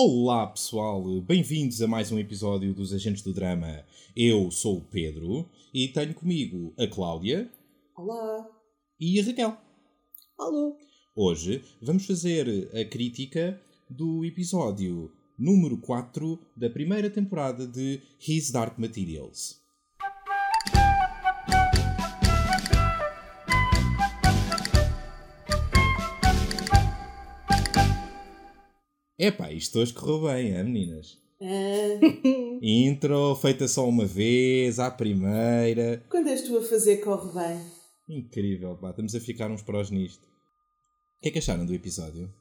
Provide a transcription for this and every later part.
Olá pessoal, bem-vindos a mais um episódio dos Agentes do Drama. Eu sou o Pedro e tenho comigo a Cláudia Olá. e a Raquel. Alô. Hoje vamos fazer a crítica do episódio número 4 da primeira temporada de His Dark Materials. Epá, isto hoje correu bem, é meninas? Ah, Intro feita só uma vez, à primeira. quando és tu a fazer, corre bem. Incrível, pá, estamos a ficar uns prós nisto. O que é que acharam do episódio?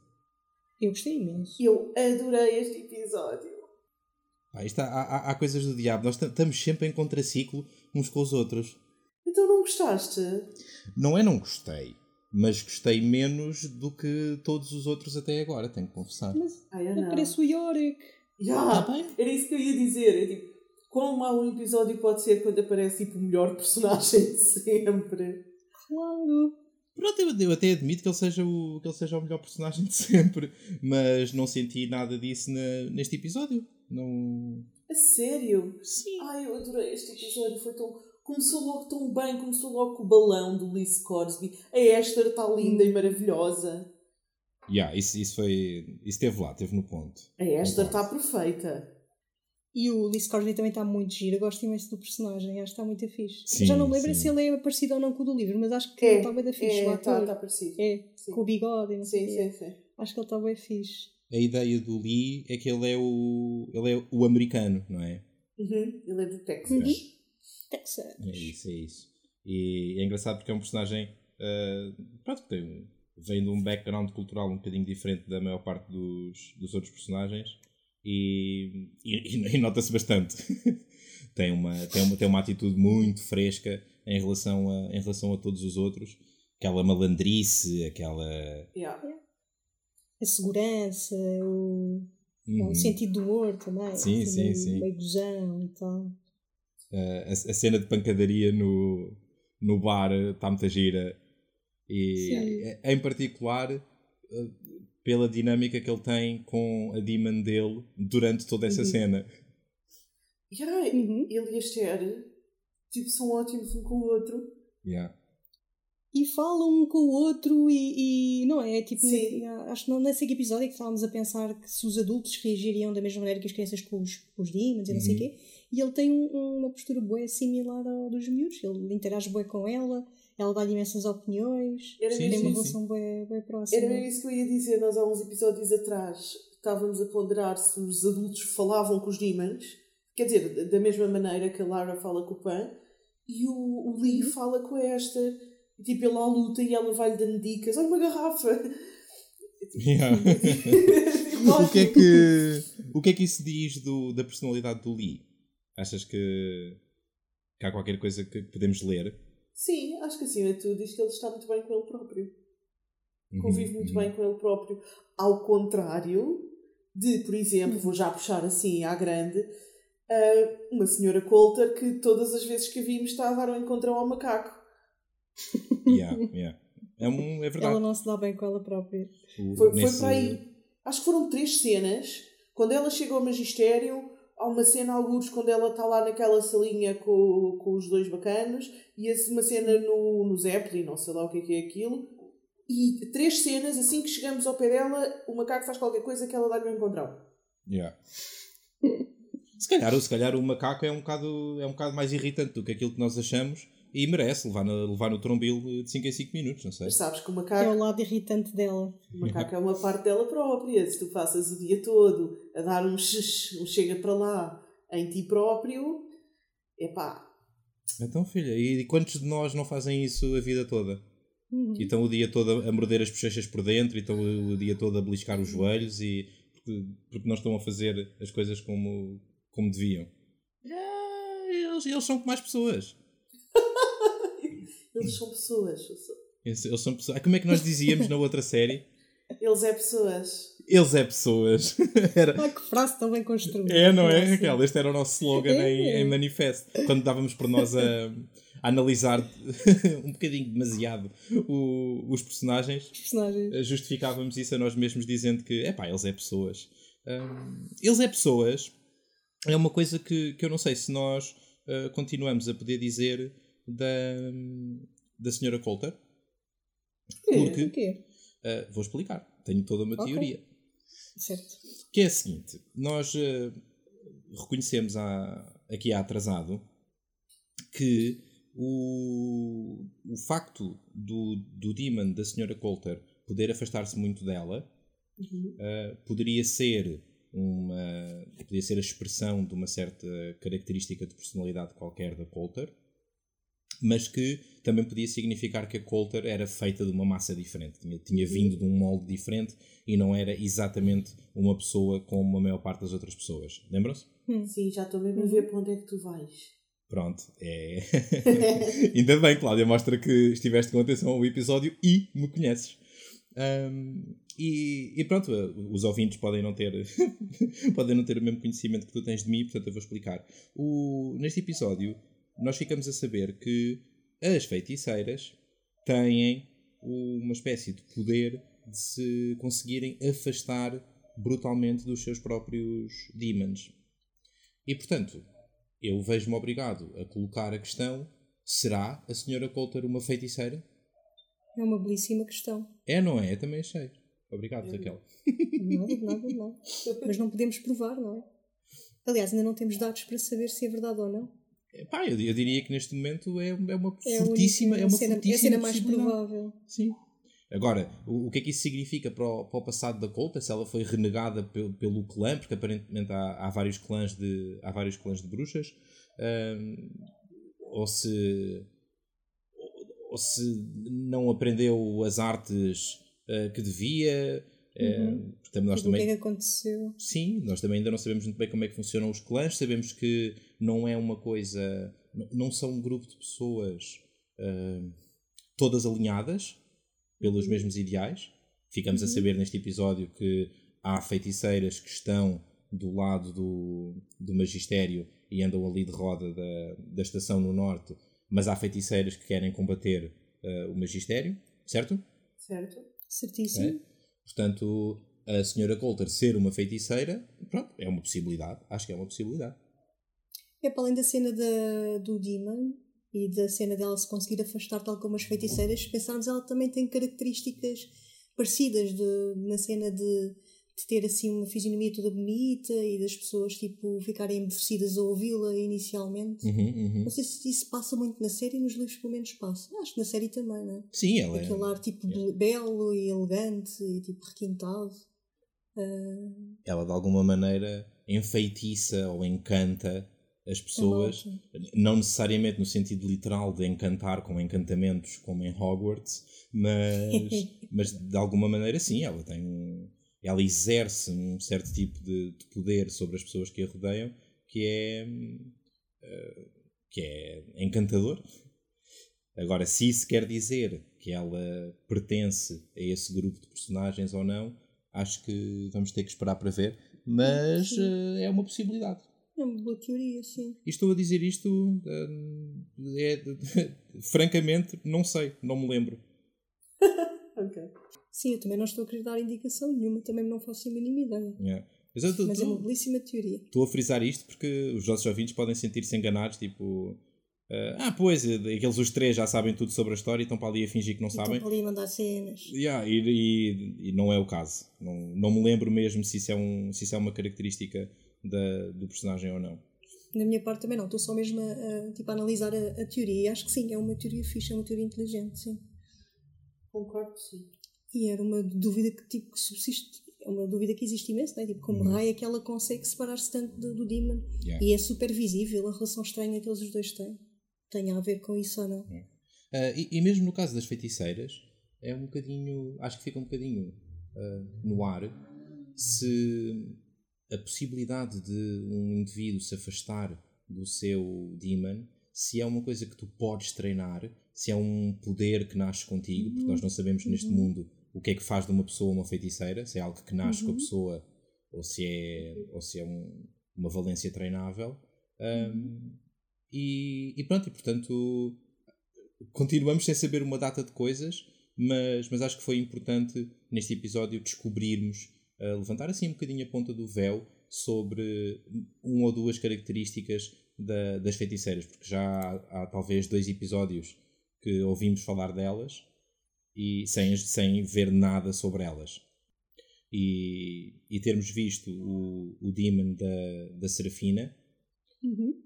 Eu gostei imenso. Eu adorei este episódio. Pá, isto há, há, há coisas do diabo, nós estamos sempre em contraciclo uns com os outros. Então não gostaste? Não é não gostei, mas gostei menos do que todos os outros até agora, tenho que confessar. Mas não. parece o Yorick. Já, Tá bem. era isso que eu ia dizer. É tipo, quão mau um episódio pode ser quando aparece tipo, o melhor personagem de sempre. Claro. Pronto, eu, eu até admito que ele, seja o, que ele seja o melhor personagem de sempre, mas não senti nada disso na- neste episódio. Não. A sério? Sim. Ai, eu adorei este episódio. Foi tão... Começou logo tão bem. Começou logo com o balão do Lee Scoresby. A Esther está linda e maravilhosa. Yeah, isso, isso foi. Isso esteve lá, esteve no ponto. A Esther Concordo. está perfeita. E o Lee Scorsese também está muito giro. Gosto imenso do personagem. Acho que está muito fixe. Sim, Já não me lembro sim. se ele é parecido ou não com o do livro, mas acho que É, está bem da fixe. o É, está ator. tá parecido. É, Sim. com o bigode e não sei Sim, sim, sim. Acho que ele está bem fixe. A ideia do Lee é que ele é o. ele é o americano, não é? Uhum, ele é do Texas. Uhum. Texas. É isso, é isso. E é engraçado porque é um personagem. ah, pronto, que tem, um- vem de um background cultural um bocadinho diferente da maior parte dos, dos outros personagens e, e, e nota-se bastante. tem, uma, tem, uma, tem uma atitude muito fresca em relação, a, em relação a todos os outros. Aquela malandrice, aquela. Yeah. A segurança, o, Uhum. o sentido do humor também. Sim, assim, sim, sim. Meio gozão e tal. Uh, a, a cena de pancadaria no, no bar está muito gira e Sim. eh, em particular uh, pela dinâmica que ele tem com a demon dele durante toda essa Uhum. cena. Yeah, Uhum. Ele e a Esther tipo, são ótimos um com o outro. Yeah. E falam um com o outro e, e não é? Tipo, Sim. acho que não nesse episódio é que estávamos a pensar que se os adultos reagiriam da mesma maneira que as crianças com os, com os demons e não sei o Uhum. quê. E ele tem um- uma postura boa similar ao dos miúdos. Ele interage bem com ela, ela dá-lhe imensas opiniões. Era Sim, Tem uma relação bem, bem próxima. Era mesmo isso que eu ia dizer. Nós há uns episódios atrás estávamos a ponderar se os adultos falavam com os demons. Quer dizer, da- mesma maneira que a Lara fala com o Pan. E o, o Lee Uhum. fala com a Esther. E, tipo, ele à luta e ela vai-lhe dando dicas. Olha uma garrafa. Yeah. O, que é que, o que é que isso diz do, da personalidade do Lee? Achas que, que há qualquer coisa que podemos ler? Sim, acho que acima de tudo diz que ele está muito bem com ele próprio. Uhum, convive muito uhum. bem com ele próprio. Ao contrário de, por exemplo, vou já puxar assim à grande, ah, uma senhora Coulter que todas as vezes que a vimos está a dar um encontrão ao macaco. Yeah, yeah. É, um, é verdade. Ela não se dá bem com ela própria. O- Foi, foi nesse- para aí. Acho que foram três cenas. Quando ela chega ao magistério, há uma cena, alguns, quando ela está lá naquela salinha com, com os dois bacanos, e uma cena no, no Zeppelin, não sei lá o que é que é aquilo. E três cenas, assim que chegamos ao pé dela, o macaco faz qualquer coisa que ela dá-lhe um encontrão. Yeah. Se calhar, se calhar o macaco é um, bocado, é um bocado mais irritante do que aquilo que nós achamos e merece levar, na, levar no trombil de 5 em 5 minutos, não sei. Mas sabes que o É macaco, o lado irritante dela. o macaco é uma parte dela própria. Se tu passas o dia todo a dar um, um chega para lá em ti próprio, epá, Então, filha, e quantos de nós não fazem isso a vida toda? Uhum. E estão o dia todo a morder as bochechas por dentro e estão o dia todo a beliscar os joelhos e porque, porque não estão a fazer as coisas como, como deviam. Ah, eles, eles são como mais pessoas. Eles são pessoas. Eles, eles são pessoas. Ah, Como é que nós dizíamos na outra série? Eles é pessoas. Eles é pessoas. Era, Ai, que frase tão bem construída. É, não é. Raquel? Este era o nosso slogan em, É. em manifesto. Quando dávamos por nós a, a analisar um bocadinho demasiado o- os personagens, Os personagens. justificávamos isso a nós mesmos dizendo que, epá, eles é pessoas. Um, eles é pessoas. É uma coisa que, que eu não sei se nós uh, continuamos a poder dizer da, da senhora Coulter. Porque, O quê? uh, vou explicar, tenho toda uma Ok. teoria. Certo. Que é a seguinte: nós eh, reconhecemos há, aqui há atrasado que o, o facto do, do Demon, da Sra. Coulter, poder afastar-se muito dela eh, poderia ser uma poderia ser a expressão de uma certa característica de personalidade qualquer da Coulter mas que também podia significar que a Coulter era feita de uma massa diferente, tinha, tinha vindo de um molde diferente e não era exatamente uma pessoa como a maior parte das outras pessoas. Lembram-se? Sim, já estou mesmo a ver para onde é que tu vais. Pronto, é. Ainda bem, Cláudia, mostra que estiveste com atenção ao episódio e me conheces. Ahm, e, e pronto, os ouvintes podem não ter podem não ter o mesmo conhecimento que tu tens de mim, portanto eu vou explicar. O, neste episódio, nós ficamos a saber que as feiticeiras têm uma espécie de poder de se conseguirem afastar brutalmente dos seus próprios demons. E portanto, eu vejo-me obrigado a colocar a questão: será a senhora Coulter uma feiticeira? É uma belíssima questão. É, não é? Eu também achei. Obrigado, Raquel. Nada, nada, nada. Mas não podemos provar, não é? Aliás, ainda não temos dados para saber se é verdade ou não. Pá, eu, eu diria que neste momento é, é uma É fortíssima, única é uma cena, é a fortíssima cena mais provável. Sim. Agora, o, o que é que isso significa para o, para o passado da Coulter? Se ela foi renegada pelo, pelo clã, porque aparentemente há, há vários clãs de há vários clãs de bruxas, ahm, ou se ou, se não aprendeu as artes ah, que devia. Ah, porque nós Tipo, O que é também que aconteceu? Sim, nós também ainda não sabemos muito bem como é que funcionam os clãs, sabemos que não é uma coisa. não são um grupo de pessoas ah, todas alinhadas pelos mesmos ideais. Ficamos a saber neste episódio que há feiticeiras que estão do lado do, do magistério e andam ali de roda da, da estação no norte, mas há feiticeiras que querem combater ah, o magistério, certo? Certo? Certíssimo. É? Portanto, a senhora Coulter ser uma feiticeira, pronto, é uma possibilidade. Acho que é uma possibilidade. É para além da cena do Demon e da cena dela se conseguir afastar tal como as feiticeiras, se pensarmos, ela também tem características parecidas de, na cena de, de ter assim uma fisionomia toda bonita e das pessoas tipo ficarem embevecidas a ouvi-la inicialmente. Uhum, uhum. Não sei se isso passa muito na série, nos livros pelo menos passa. Acho que na série também, não é? Sim, ela é. Aquele ar tipo be- belo e elegante e tipo requintado. Ah, Ela de alguma maneira enfeitiça ou encanta as pessoas. malta. Não necessariamente no sentido literal de encantar com encantamentos como em Hogwarts, mas, mas de alguma maneira sim, ela tem ela exerce um certo tipo de, de poder sobre as pessoas que a rodeiam que é eh, que é encantador. Agora, se isso quer dizer que ela pertence a esse grupo de personagens ou não, acho que vamos ter que esperar para ver, mas eh, é uma possibilidade. É uma boa teoria, sim. E estou a dizer isto, hum, é, francamente, não sei, não me lembro. Ok. Sim, eu também não estou a querer dar indicação nenhuma, também não faço a mínima ideia. Yeah. Mas eu Mas é uma belíssima teoria. estou a frisar isto porque os nossos ouvintes podem sentir-se enganados, tipo... eh, ah, pois, eh, aqueles os três já sabem tudo sobre a história e estão para ali a fingir que não sabem. Estão ali a mandar cenas. Yeah, e, e- e não é o caso. Não, não me lembro mesmo se isso é, um, se isso é uma característica da, do personagem ou não. Da minha parte também não, estou só mesmo a, a, tipo, a analisar a, a teoria. E acho que sim, é uma teoria fixe, é uma teoria inteligente, sim. Concordo, sim. E era uma dúvida que, tipo, que subsiste. É uma dúvida que existe imenso, não é? Tipo, como raio é que ela consegue separar-se tanto do, do Demon? Yeah. E é super visível a relação estranha que eles os dois têm. Tem a ver com isso ou não? Ah, e, e mesmo no caso das feiticeiras, é um bocadinho. Acho que fica um bocadinho ah, no ar se a possibilidade de um indivíduo se afastar do seu demon, se é uma coisa que tu podes treinar, se é um poder que nasce contigo, porque nós não sabemos neste mundo o que é que faz de uma pessoa uma feiticeira, se é algo que nasce com a pessoa ou se é, ou se é um- uma valência treinável. Um, e, e pronto, e portanto continuamos sem saber uma data de coisas, mas, mas acho que foi importante neste episódio descobrirmos uh, levantar assim um bocadinho a ponta do véu sobre uma ou duas características da, das feiticeiras, porque já há, há, talvez dois episódios que ouvimos falar delas e sem, sem ver nada sobre elas. E, e termos visto o, o Demon da, da Serafina. Uhum.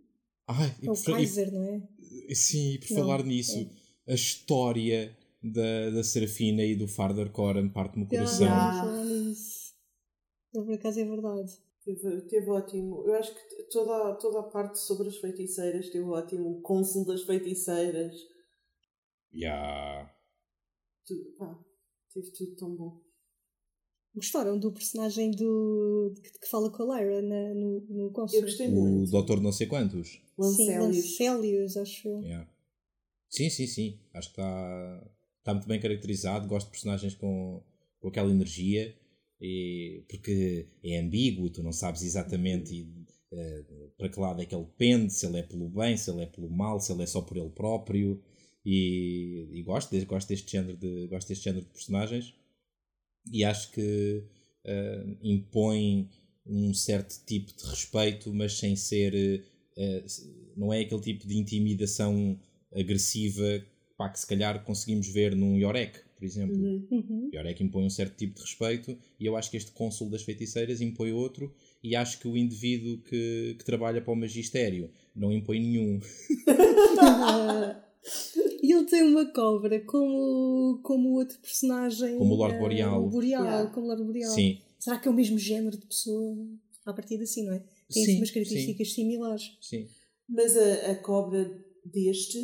Ai, é o Kaiser, não é? Sim, por não, falar nisso, é. a história da, da Serafina e do Farder Coram parte-me o coração. Ah, isso. Por acaso é verdade. Teve, teve ótimo. Eu acho que toda, toda a parte sobre as feiticeiras teve ótimo. O cônsul das feiticeiras. Yeah. Tudo, pá, teve tudo tão bom. Gostaram do personagem do, que, que fala com a Lyra na, no, no cônsul? Eu gostei muito. O Doutor não sei quantos. Lancelius. Sim, Lancelius, acho eu. Yeah. Sim, sim, sim. Acho que está tá muito bem caracterizado. Gosto de personagens com, com aquela energia e, porque é ambíguo, tu não sabes exatamente e, uh, para que lado é que ele pende, se ele é pelo bem, se ele é pelo mal, se ele é só por ele próprio. E, e gosto, gosto, deste género de, gosto deste género de personagens e acho que uh, impõe um certo tipo de respeito, mas sem ser. Uh, não é aquele tipo de intimidação agressiva pá, que se calhar conseguimos ver num Yorek, por exemplo. Uhum. uhum. Yorek impõe um certo tipo de respeito e eu acho que este cônsul das feiticeiras impõe outro e acho que o indivíduo que, que trabalha para o magistério não impõe nenhum. E ele tem uma cobra como, como outro personagem. Como o Lord Boreal. Uh, Boreal, yeah. como Lord Boreal. Sim. Será que é o mesmo género de pessoa? A partir assim, não é? Tem sim, umas características sim. similares. Sim. Mas a, a cobra deste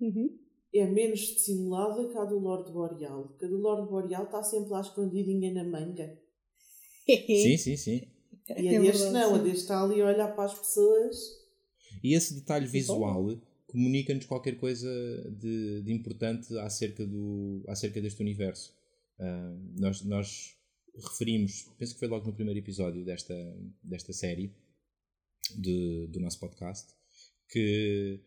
uhum é menos dissimulada que a do Lord Boreal. Porque a do Lord Boreal está sempre lá escondidinha na manga. sim, sim, sim. E a é deste não, sim. a deste está ali a olhar para as pessoas. E esse detalhe visual comunica-nos qualquer coisa de, de, importante acerca, do, acerca deste universo. Uh, nós, nós referimos, penso que foi logo no primeiro episódio desta, desta série de, do nosso podcast, que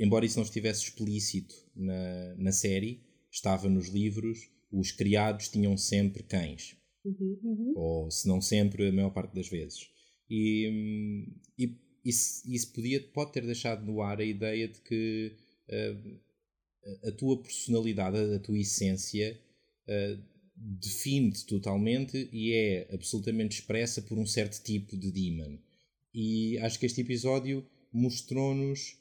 embora isso não estivesse explícito na, na série, estava nos livros, os criados tinham sempre cães. Uhum, uhum. Ou, se não sempre, a maior parte das vezes. E, e isso, isso podia, pode ter deixado no ar a ideia de que uh, a tua personalidade, a tua essência, uh, define-te totalmente e é absolutamente expressa por um certo tipo de demon. E acho que este episódio mostrou-nos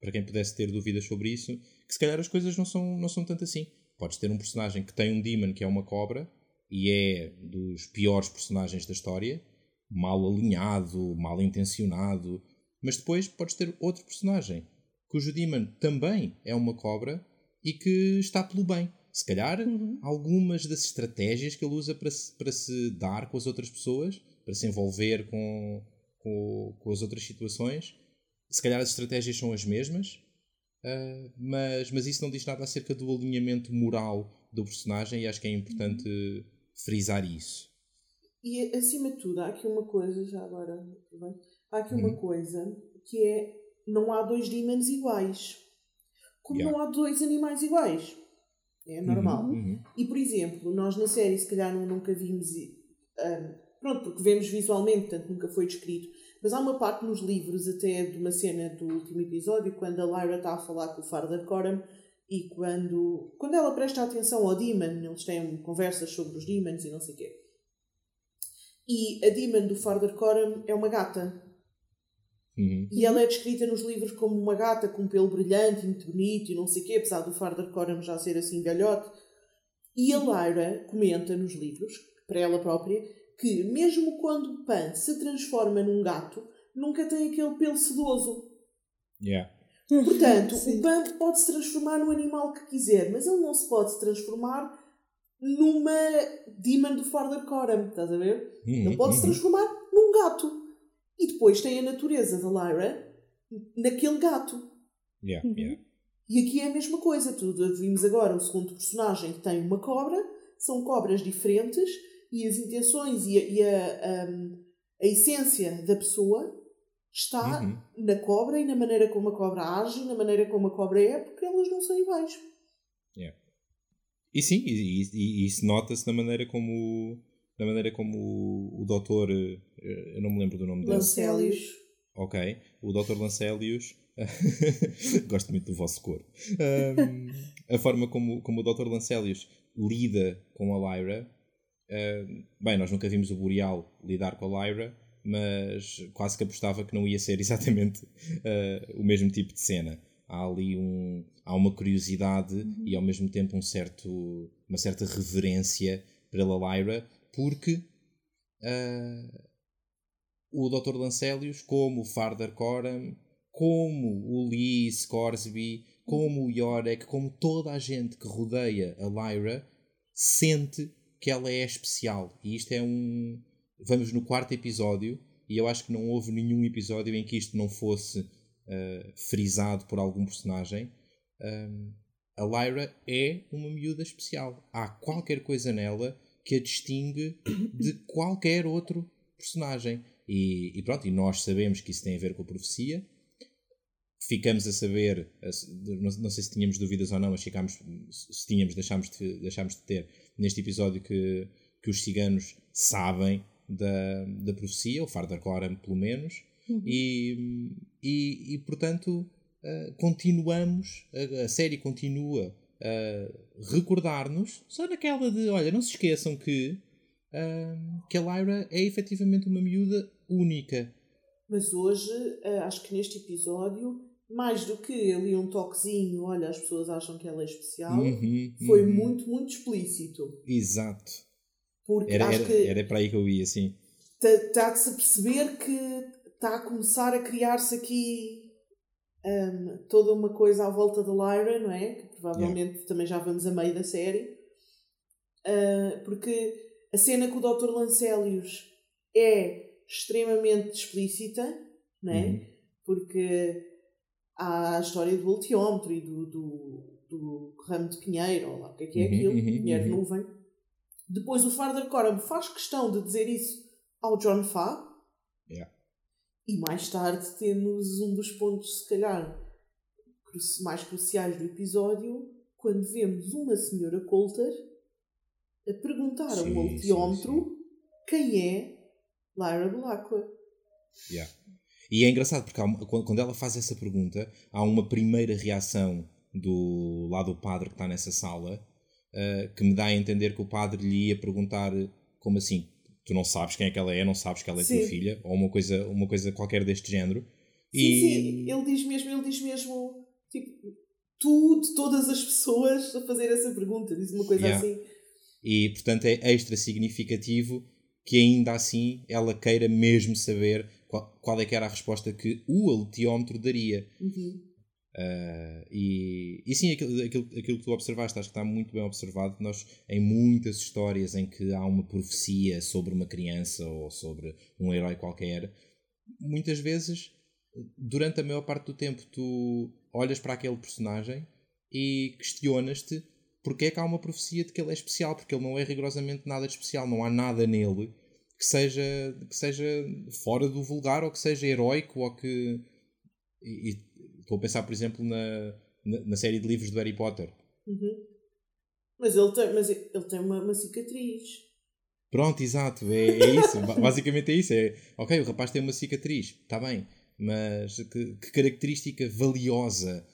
para quem pudesse ter dúvidas sobre isso, que se calhar as coisas não são, não são tanto assim. Podes ter um personagem que tem um demon que é uma cobra e é dos piores personagens da história, mal alinhado, mal intencionado, mas depois podes ter outro personagem cujo demon também é uma cobra e que está pelo bem. Se calhar uhum. algumas das estratégias que ele usa para se, para se dar com as outras pessoas, para se envolver com, com, com as outras situações, se calhar as estratégias são as mesmas, uh, mas, mas isso não diz nada acerca do alinhamento moral do personagem e acho que é importante uhum. frisar isso. E acima de tudo, há aqui uma coisa, já agora, há aqui uma uhum. coisa que é não há dois demons iguais. Como yeah. não há dois animais iguais. É normal. Uhum, uhum. E por exemplo, nós na série se calhar nunca vimos. Um, pronto, porque vemos visualmente, portanto nunca foi descrito mas há uma parte nos livros, até de uma cena do último episódio, quando a Lyra está a falar com o Farder Coram e quando, quando ela presta atenção ao Demon, eles têm conversas sobre os Demons e não sei o quê. E a Demon do Farder Coram é uma gata. Uhum. E ela é descrita nos livros como uma gata com um pelo brilhante, muito bonito e não sei o quê, apesar do Farder Coram já ser assim velhote. E a Lyra comenta nos livros, para ela própria, que, mesmo quando o Pan se transforma num gato, nunca tem aquele pelo sedoso. Yeah. Portanto, o Pan pode se transformar no animal que quiser, mas ele não se pode transformar numa Demon do Farther Coram, estás a ver? Uhum, ele pode se uhum. transformar num gato. E depois tem a natureza da Lyra naquele gato. Yeah, uhum. yeah. E aqui é a mesma coisa. Tu vimos agora o segundo personagem que tem uma cobra, são cobras diferentes e as intenções e a, e a, um, a essência da pessoa está uhum. na cobra e na maneira como a cobra age, na maneira como a cobra é, porque elas não são iguais. Yeah. E sim, e, e, e isso nota-se na maneira como na maneira como o, o doutor eh, eu não me lembro do nome dele. Lancélios. Ok. O Dr. Lancélios. Gosto muito do vosso cor. Um, a forma como, como o Dr. Lancélios lida com a Lyra. Uh, bem, nós nunca vimos o Boreal lidar com a Lyra, mas quase que apostava que não ia ser exatamente uh, o mesmo tipo de cena. Há ali um, há uma curiosidade uhum. e ao mesmo tempo um certo, uma certa reverência pela Lyra, porque uh, o Dr. Lancélios, como o Farder Coram, como o Lee Scoresby, como o Yorick, como toda a gente que rodeia a Lyra, sente que ela é especial. E isto é um. Vamos no quarto episódio, e eu acho que não houve nenhum episódio em que isto não fosse uh, frisado por algum personagem. Um, a Lyra é uma miúda especial. Há qualquer coisa nela que a distingue de qualquer outro personagem. E, e, pronto, e nós sabemos que isso tem a ver com a profecia. Ficamos a saber, não, sei se tínhamos dúvidas ou não, mas ficámos, se tínhamos, deixámos de, deixámos de ter neste episódio que, que os ciganos sabem da, da profecia, o Farder Coram pelo menos, uhum. e, e, e, portanto uh, continuamos, a, a, série continua a recordar-nos, só naquela de, olha, não se esqueçam que, uh, que a Lyra é efetivamente uma miúda única. Mas hoje, uh, acho que neste episódio, mais do que ali um toquezinho, olha, as pessoas acham que ela é especial, uhum, foi uhum. muito, muito explícito. Exato. Porque era, acho era, que era para aí que eu ia, sim. Está de se perceber que está a começar a criar-se aqui um, toda uma coisa à volta da Lyra, não é? Que provavelmente yeah. também já vamos a meio da série. Uh, porque a cena com o Dr. Lancélios é extremamente explícita, né? Uhum. porque há a história do ultiómetro e do, do, do ramo de pinheiro, ou lá o que é que é uhum, aquilo, uhum, pinheiro uhum. nuvem. Depois o Farder Coram faz questão de dizer isso ao John Fa. E mais tarde temos um dos pontos, se calhar, mais cruciais do episódio, quando vemos uma senhora Coulter a perguntar sim, ao ultiómetro quem é Lyra Belacqua. Yeah. E é engraçado porque uma, quando ela faz essa pergunta, há uma primeira reação do lado do padre que está nessa sala uh, que me dá a entender que o padre lhe ia perguntar como assim, tu não sabes quem é que ela é, não sabes que ela é sim. tua filha, ou uma coisa, uma coisa qualquer deste género. Sim, e... sim, ele diz mesmo, ele diz mesmo, tipo, tu de todas as pessoas a fazer essa pergunta, diz uma coisa yeah. assim. E portanto é extra significativo que ainda assim ela queira mesmo saber qual, qual é que era a resposta que o alteómetro daria. Uhum. Uh, e, e sim, aquilo, aquilo, aquilo que tu observaste, acho que está muito bem observado. Nós, em muitas histórias em que há uma profecia sobre uma criança ou sobre um herói qualquer, muitas vezes, durante a maior parte do tempo, tu olhas para aquele personagem e questionas-te porque é que há uma profecia de que ele é especial, porque ele não é rigorosamente nada de especial, não há nada nele que seja, que seja fora do vulgar ou que seja heróico ou que. E estou a pensar, por exemplo, na, na, na, série de livros do Harry Potter. Uhum. Mas ele tem, mas ele tem uma, uma cicatriz. Pronto, exato, é, é isso. Basicamente é isso. É, ok, o rapaz tem uma cicatriz, está bem, mas que, que característica valiosa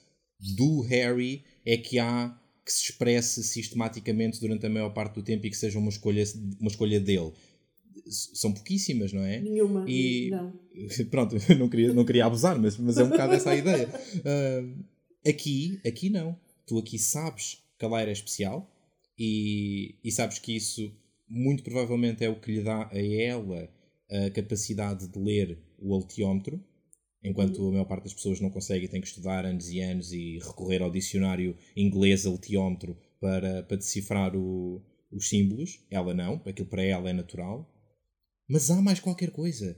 do Harry é que há que se expresse sistematicamente durante a maior parte do tempo e que seja uma escolha, uma escolha dele. São pouquíssimas, não é? Nenhuma. E, não. Pronto, não queria, não queria abusar, mas, mas é um bocado essa a ideia. Uh, aqui, aqui não. Tu aqui sabes que a Lyra é especial e, e sabes que isso muito provavelmente é o que lhe dá a ela a capacidade de ler o altiómetro enquanto a maior parte das pessoas não consegue e tem que estudar anos e anos e recorrer ao dicionário inglês altiómetro para, para decifrar o, os símbolos. Ela não, aquilo para ela é natural. Mas há mais qualquer coisa.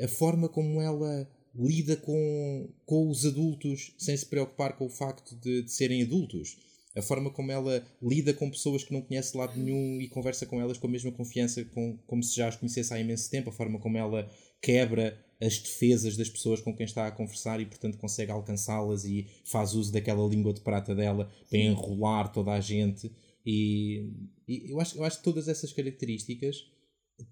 A forma como ela lida com, com os adultos sem se preocupar com o facto de, de serem adultos. A forma como ela lida com pessoas que não conhece de lado nenhum e conversa com elas com a mesma confiança com, como se já as conhecesse há imenso tempo. A forma como ela quebra as defesas das pessoas com quem está a conversar e, portanto, consegue alcançá-las e faz uso daquela língua de prata dela para enrolar toda a gente. E, e eu, acho, eu acho que todas essas características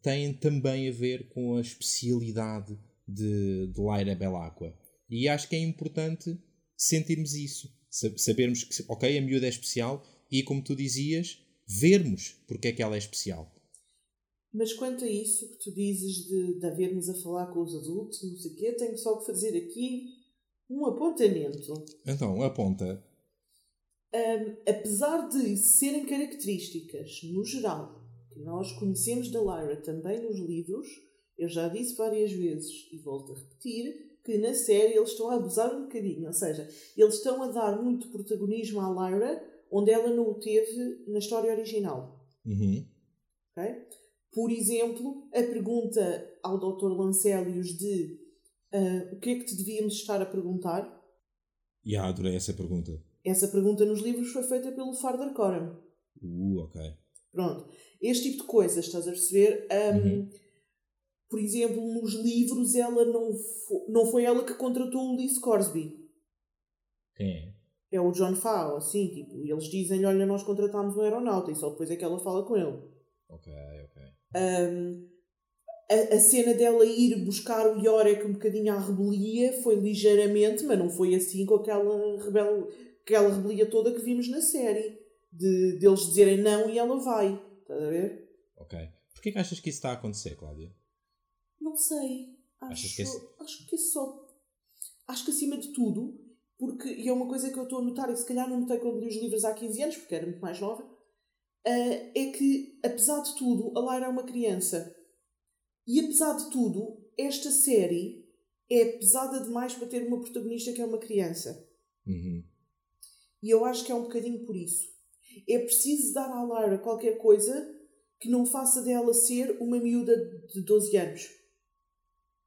têm também a ver com a especialidade de, de Lyra Belacqua. E acho que é importante sentirmos isso. Sabermos que, ok, a miúda é especial e, como tu dizias, vermos porque é que ela é especial. Mas quanto a isso que tu dizes de, de havermos a falar com os adultos, não sei o quê, tenho só que fazer aqui um apontamento. Então, aponta. Um, apesar de serem características, no geral, que nós conhecemos da Lyra também nos livros, eu já disse várias vezes e volto a repetir que na série eles estão a abusar um bocadinho, ou seja, eles estão a dar muito protagonismo à Lyra onde ela não o teve na história original. Uhum. Okay? Por exemplo, a pergunta ao Dr. Lancelius de uh, o que é que te devíamos estar a perguntar? E yeah, adorei essa pergunta. Essa pergunta nos livros foi feita pelo Farder Coram. Uh, ok. Pronto. Este tipo de coisas, estás a perceber? Um, uhum. Por exemplo, nos livros, ela não, fo não foi ela que contratou o Lee Scoresby. Quem é? É o John Fao, assim, tipo, eles dizem olha, nós contratámos um aeronauta e só depois é que ela fala com ele. Ok, ok. Um, a, a, cena dela ir buscar o Yorick um bocadinho à rebelia foi ligeiramente, mas não foi assim com aquela, rebel, aquela rebelia toda que vimos na série. De, de eles dizerem não e ela vai. Estás a ver? Ok. Porquê que achas que isso está a acontecer, Cláudia? Não sei. Acho, que, esse... acho que só. Acho que acima de tudo, porque e é uma coisa que eu estou a notar e se calhar não notei quando li os livros há 15 anos, porque era muito mais nova, uh, é que apesar de tudo, a Lyra é uma criança. E apesar de tudo, esta série é pesada demais para ter uma protagonista que é uma criança. Uhum. E eu acho que é um bocadinho por isso. É preciso dar à Lyra qualquer coisa que não faça dela ser uma miúda de 12 anos.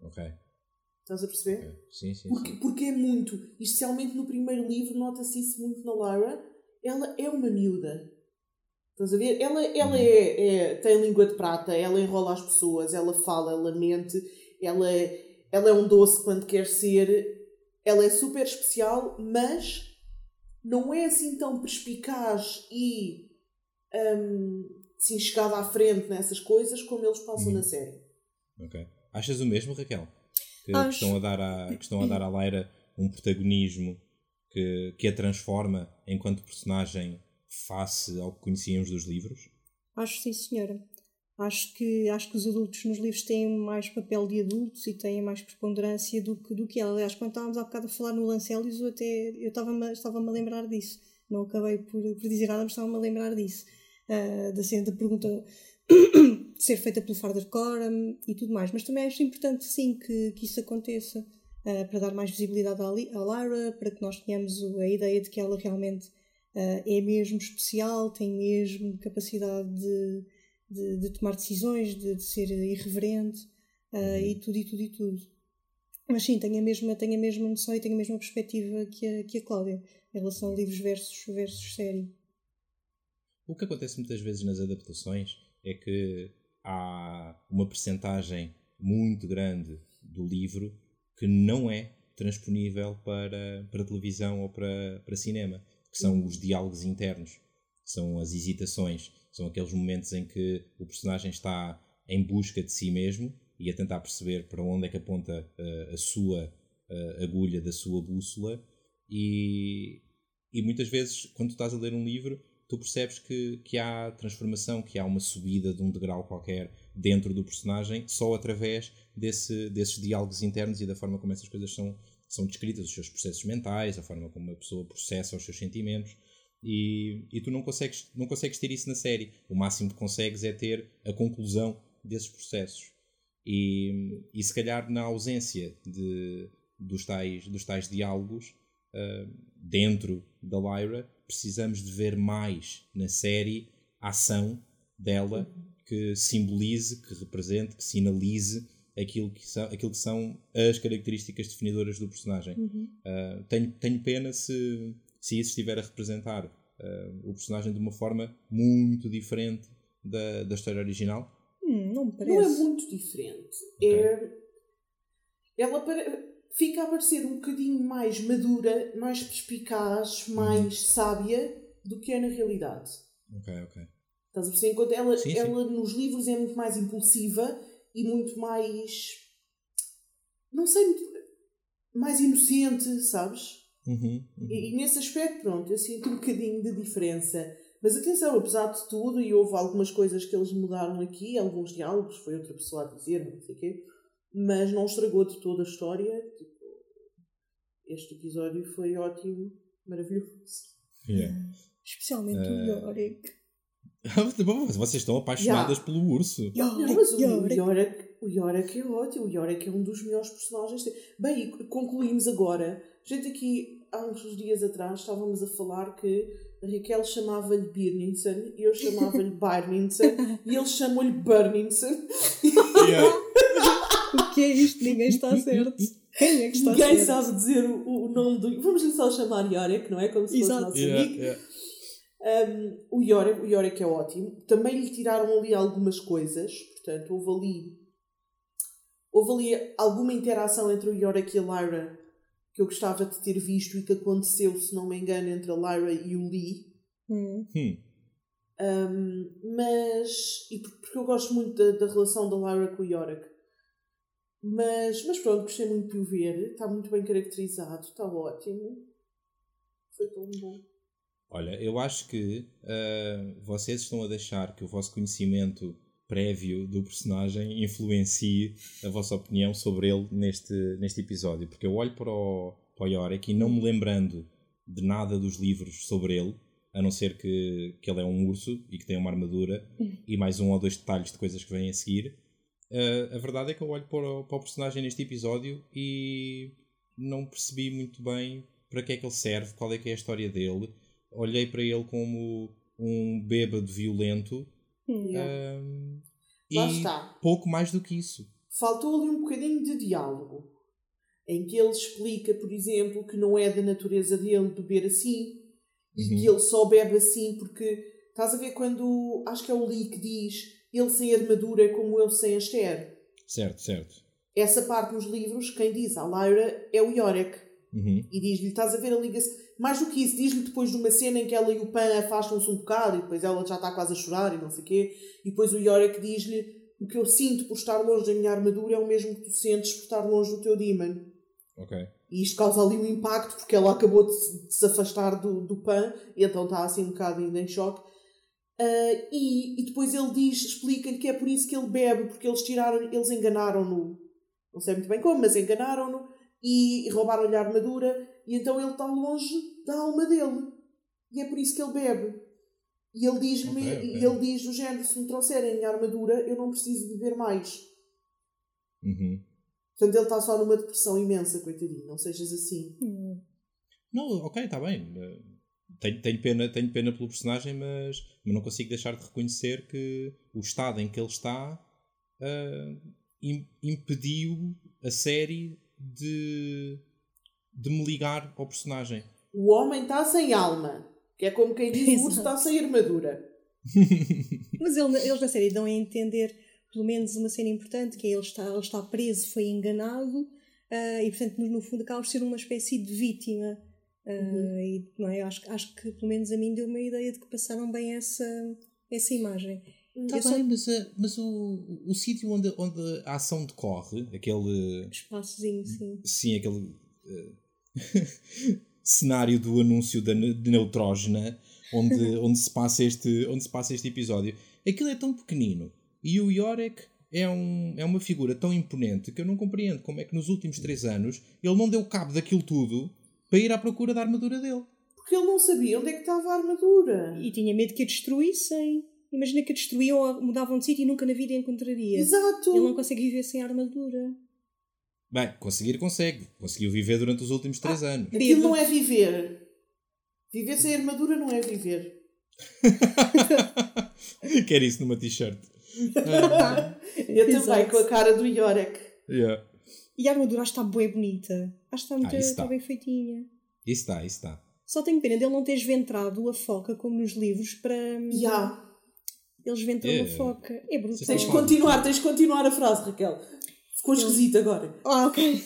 Ok. Estás a perceber? Okay. Sim, sim, porque, sim. porque é muito, especialmente no primeiro livro, nota-se isso muito na Lyra. Ela é uma miúda. Estás a ver? Ela, ela uhum. é, é, tem língua de prata, ela enrola as pessoas, ela fala, ela mente, ela, ela é um doce quando quer ser. Ela é super especial, mas não é assim tão perspicaz e um, chegada à frente nessas coisas como eles passam uhum. na série. Ok. Achas o mesmo, Raquel? Que, que, estão, a dar à, que estão a dar à Lyra um protagonismo que, que a transforma enquanto personagem face ao que conhecíamos dos livros? Acho sim, senhora. Acho que, acho que os adultos nos livros têm mais papel de adultos e têm mais preponderância do que, do que ela. Aliás, quando estávamos há bocado a falar no Lancelius, eu até eu estava-me estava a lembrar disso. Não acabei por, por dizer nada, mas estava-me a lembrar disso. Uh, da da pergunta ser feita pelo Farder Coram e tudo mais. Mas também acho importante, sim, que, que isso aconteça uh, para dar mais visibilidade à, à Lara, para que nós tenhamos a ideia de que ela realmente uh, é mesmo especial, tem mesmo capacidade de, de, de tomar decisões, de, de ser irreverente uh, e tudo, e tudo, e tudo. Mas sim, tenho a mesma, tenho a mesma noção e tenho a mesma perspectiva que a, que a Cláudia em relação a livros versus, versus série. O que acontece muitas vezes nas adaptações é que há uma percentagem muito grande do livro que não é transponível para, para televisão ou para, para cinema, que são os diálogos internos, são as hesitações, são aqueles momentos em que o personagem está em busca de si mesmo e a tentar perceber para onde é que aponta uh, a sua uh, agulha da sua bússola e, e muitas vezes quando tu estás a ler um livro tu percebes que, que há transformação, que há uma subida de um degrau qualquer dentro do personagem só através desse, desses diálogos internos e da forma como essas coisas são, são descritas, os seus processos mentais, a forma como a pessoa processa os seus sentimentos. E, e tu não consegues, não consegues ter isso na série. O máximo que consegues é ter a conclusão desses processos. E, e se calhar na ausência de, dos, tais, dos tais diálogos uh, dentro da Lyra, precisamos de ver mais na série a ação dela que simbolize, que represente, que sinalize aquilo que são, aquilo que são as características definidoras do personagem. Uhum. Uh, tenho, tenho pena se, se isso estiver a representar uh, o personagem de uma forma muito diferente da, da história original. Hum, não me parece. Não é muito diferente. Okay. É, ela para, fica a parecer um bocadinho mais madura, mais perspicaz, mais uhum. sábia do que é na realidade. Ok, ok. Estás a perceber? Enquanto ela, Sim, sim. ela nos livros é muito mais impulsiva e muito mais. Não sei, muito mais inocente, sabes? Uhum, uhum. E, e nesse aspecto, pronto, eu sinto um bocadinho de diferença. Mas atenção, apesar de tudo, e houve algumas coisas que eles mudaram aqui, alguns diálogos, foi outra pessoa a dizer, não sei o quê, mas não estragou de toda a história. Tipo, este episódio foi ótimo, maravilhoso. Yeah. Especialmente Eh, o Yorick. Bom, mas Vocês estão apaixonadas pelo urso. Não, Yorick, mas o Yorick. Yorick, o Yorick é ótimo, o Yorick é um dos melhores personagens. Bem, e concluímos agora. Gente, aqui há uns dias atrás estávamos a falar que a Raquel chamava-lhe Birninson e eu chamava-lhe Barninson e eles chamam-lhe Burninson. Yeah. O que é isto? Ninguém está certo. Quem é que está Ninguém certo? sabe dizer o, o nome do. Vamos-lhe só chamar Yorick, não é? Como se fosse Exato. nosso Yeah, amigo. yeah. Um, o Yorick, o Yorick é ótimo. Também lhe tiraram ali algumas coisas. Portanto, houve ali, houve ali alguma interação entre o Yorick e a Lyra que eu gostava de ter visto e que aconteceu, se não me engano, entre a Lyra e o Lee. Hum. Hum. Um, mas. E por- porque eu gosto muito da, da relação da Lyra com o Yorick. Mas, mas pronto, gostei muito de o ver. Está muito bem caracterizado, está ótimo. Foi tão bom. Olha, eu acho que ah, vocês estão a deixar que o vosso conhecimento prévio do personagem influencie a vossa opinião sobre ele neste, neste episódio. Porque eu olho para o, para o Yorick e não me lembrando de nada dos livros sobre ele, a não ser que, que ele é um urso e que tem uma armadura e mais um ou dois detalhes de coisas que vêm a seguir. Ah, a verdade é que eu olho para o, para o personagem neste episódio e não percebi muito bem para que é que ele serve, qual é que é a história dele. Olhei para ele como um bêbado violento Ahm, Lá e está. pouco mais do que isso. Faltou ali um bocadinho de diálogo. Em que ele explica, por exemplo, que não é da natureza dele beber assim e Uhum. que ele só bebe assim porque estás a ver quando acho que é o Lee que diz ele sem armadura é como eu sem Aster. Certo, certo. Essa parte nos livros, quem diz à Lyra é o Yorick. Uhum. E diz-lhe, estás a ver a ligação. Mais do que isso, diz-lhe depois de uma cena em que ela e o Pan afastam-se um bocado e depois ela já está quase a chorar e não sei o quê. E depois o Yorick diz-lhe: O que eu sinto por estar longe da minha armadura é o mesmo que tu sentes por estar longe do teu Demon. Ok. E isto causa ali um impacto porque ela acabou de se, de se afastar do, do Pan e então está assim um bocado ainda em choque. Ah, e, e depois ele diz, explica-lhe que é por isso que ele bebe, porque eles tiraram, eles enganaram-no. Não sei muito bem como, mas enganaram-no e roubaram-lhe a armadura e então ele está longe da alma dele. E é por isso que ele bebe. E ele diz-me, Ok, ok. e ele diz do género, se me trouxerem a minha armadura, eu não preciso beber mais. Uhum. Portanto, ele está só numa depressão imensa, coitadinho. Não sejas assim. Não, ok, está bem. Eh, Tenho, tenho pena, tenho pena pelo personagem, mas, mas não consigo deixar de reconhecer que o estado em que ele está im- impediu a série de, de me ligar ao personagem. O homem está sem alma. Que é como quem diz, o urso está sem armadura. Mas ele- eles na série dão a entender pelo menos uma cena importante, que é ele está, ele está preso, foi enganado, ah, e portanto no, no fundo acaba por ser uma espécie de vítima. Ah, e, não é? acho, acho que pelo menos a mim deu uma ideia de que passaram bem essa, essa imagem. Está Eu só- bem, mas, ah, mas o, o sítio onde, onde a ação decorre, aquele. Espaçozinho, sim. Sim, aquele eh, cenário do anúncio da de neutrógena onde, onde, se passa este, onde se passa este episódio. Aquilo é tão pequenino e o Yorick é, um, é uma figura tão imponente que eu não compreendo como é que nos últimos três anos ele não deu cabo daquilo tudo para ir à procura da armadura dele. Porque ele não sabia onde é que estava a armadura. E tinha medo que a destruíssem. Imagina que a destruíam ou mudavam de sítio e nunca na vida a encontraria. Exato. Ele não consegue viver sem armadura. Bem, conseguir consegue. Conseguiu viver durante os últimos três anos. Aquilo não é viver. Viver sem armadura não é viver. Quer isso numa t-shirt. Eu também, com a cara do Yorick. Yeah. E a armadura acho que está bem bonita. Acho que está, muito, Ah, está está. bem feitinha. Isso está, isso está. Só tenho pena dele não ter esventrado a foca como nos livros para. Ya. Eles ventram É. a foca. É brutal. Tens de continuar, tens de continuar a frase, Raquel. Ficou esquisito agora. Ah, ok.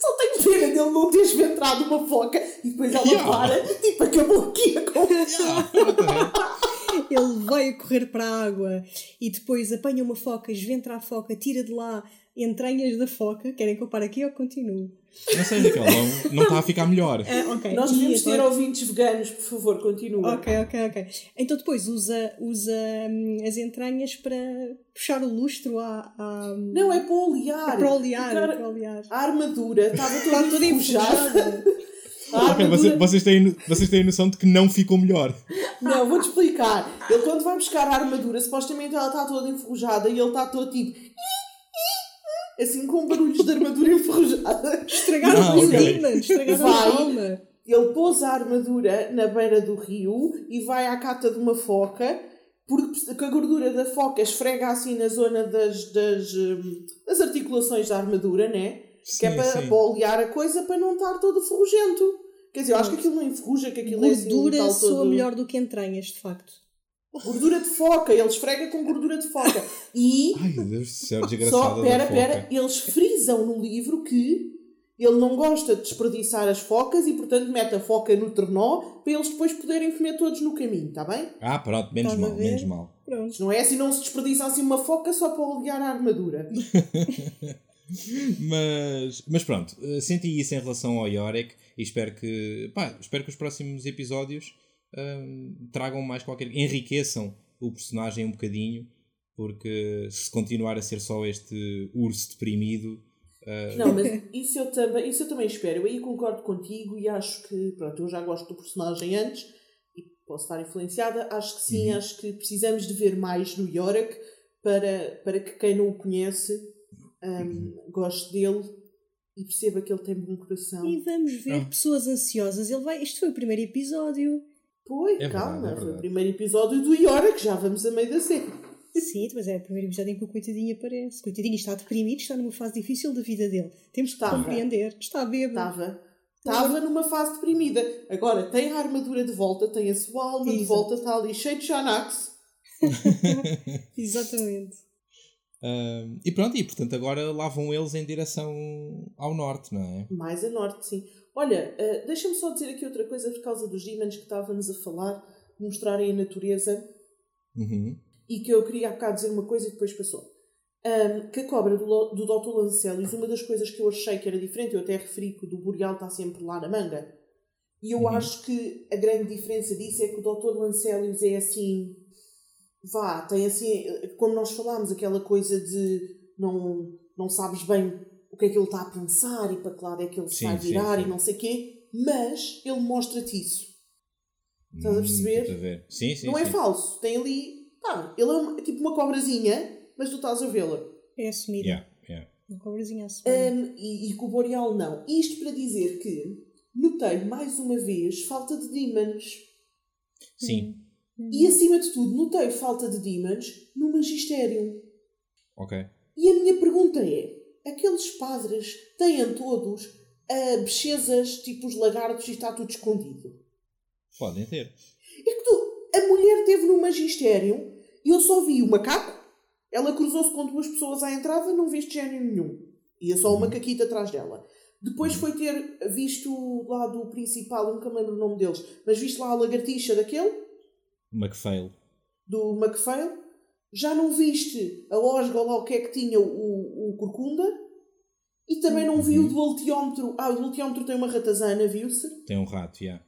Só tenho pena dele não ter esventrado uma foca e depois ela Yeah. para, tipo, acabou aqui a conversa. Ah, hell? Ele vai a correr para a água e depois apanha uma foca, esventra a foca, tira de lá entranhas da foca. Querem que eu pare aqui ou continuo? Não sei, Raquel, não, não está a ficar melhor. Ah, ok. Nós devemos ter agora- ouvintes veganos, por favor, continua. Ok, ok, ok. Então depois usa, usa hum, as entranhas para puxar o lustro à. à Não, é para olear. é para olear, Cara, é para olear. A armadura estava Está toda toda enferrujada. A você- vocês, têm, vocês têm noção de que não ficou melhor. Não, vou-te explicar. Ele quando vai buscar a armadura, supostamente ela está toda enferrujada e ele está todo tipo... Assim com barulhos de armadura enferrujada. Estragaram Ah. Demon, estragaram Vai. a alma. Ele pôs a armadura na beira do rio e vai à cata de uma foca, porque a gordura da foca esfrega assim na zona das, das, hum, das articulações da armadura, né? Que é Sim, para, sim. para olear a coisa para não estar todo ferrugento. Quer dizer, eu acho que aquilo não enferruja, que aquilo é assim um Gordura soa todo... melhor do que entranhas, de facto. Gordura de foca, ele esfrega com gordura de foca. E Ai, Deus do céu, desgraçada só, pera, pera, eles frisam no livro que ele não gosta de desperdiçar as focas e, portanto, mete a foca no trenó para eles depois poderem comer todos no caminho, está bem? Ah, pronto, menos Estás mal, menos mal. Pronto. Não é assim, não se desperdiça assim uma foca só para olear a armadura. Mas, mas pronto, eh, senti isso em relação ao Yorick e espero que, pá, espero que os próximos episódios hum, tragam mais qualquer. enriqueçam o personagem um bocadinho, porque se continuar a ser só este urso deprimido. eh, Não, mas isso eu, também, isso eu também espero. Eu aí concordo contigo e acho que, pronto, eu já gosto do personagem antes e posso estar influenciada. Acho que sim, acho que precisamos de ver mais do Yorick para, para que quem não o conhece hum, goste dele e perceba que ele tem bom coração. E vamos ver Ah. pessoas ansiosas. Ele vai... Isto foi o primeiro episódio. Foi, É verdade, calma, é foi o verdade. primeiro episódio do Yorick, já vamos a meio da série. Sim, mas é o primeiro episódio em que o coitadinho aparece. O coitadinho está deprimido, está numa fase difícil da vida dele. Temos que compreender. Está bêbado. Estava. Estava numa fase deprimida. Agora tem a armadura de volta, tem a sua alma de Exato. volta, está ali cheio de Xanax. Exatamente. E pronto, e portanto agora lá vão eles em direção ao norte, não é? Mais a norte, sim. Olha, eh, deixa-me só dizer aqui outra coisa por causa dos demons que estávamos a falar, mostrarem a natureza Uhum. e que eu queria há bocado dizer uma coisa e depois passou. Ahm, que a cobra do, do Dr. Lancelis, uma das coisas que eu achei que era diferente, eu até referi que o do Boreal está sempre lá na manga. E eu Uhum. acho que a grande diferença disso é que o Dr. Lancelis é assim. Vá, tem assim. Como nós falámos, aquela coisa de não, não sabes bem o que é que ele está a pensar e para que lado é que ele se Sim, vai sim, virar sim. e não sei o quê, mas ele mostra-te isso. Estás a Hum, perceber? a ver. Sim, sim. não é sim. falso. Tem ali. Pá, ele é uma- tipo uma cobrazinha, mas tu estás a vê-la. É assumida. Yeah, yeah. Uma cobrazinha assumida. Um, e, e com o Boreal não. Isto para dizer que notei mais uma vez falta de demons. Sim, E acima de tudo, notei falta de demons no magistério. ok. E a minha pergunta é: aqueles padres têm todos ah, bexezas tipo os lagartos e está tudo escondido? Podem ter. É que tu, a mulher esteve no magistério e eu só vi o macaco. Ela cruzou-se com duas pessoas à entrada, não viste gênio nenhum. Ia só o macaquito atrás dela. Depois foi ter visto lá do principal, nunca me lembro o nome deles, mas viste lá a lagartixa daquele, McPhail. do McPhail. Já não viste a Osga lá o que é que tinha o, o Corcunda. E também não vi o do altiómetro. Ah, o do altiómetro tem uma ratazana, viu-se? Tem um rato, já.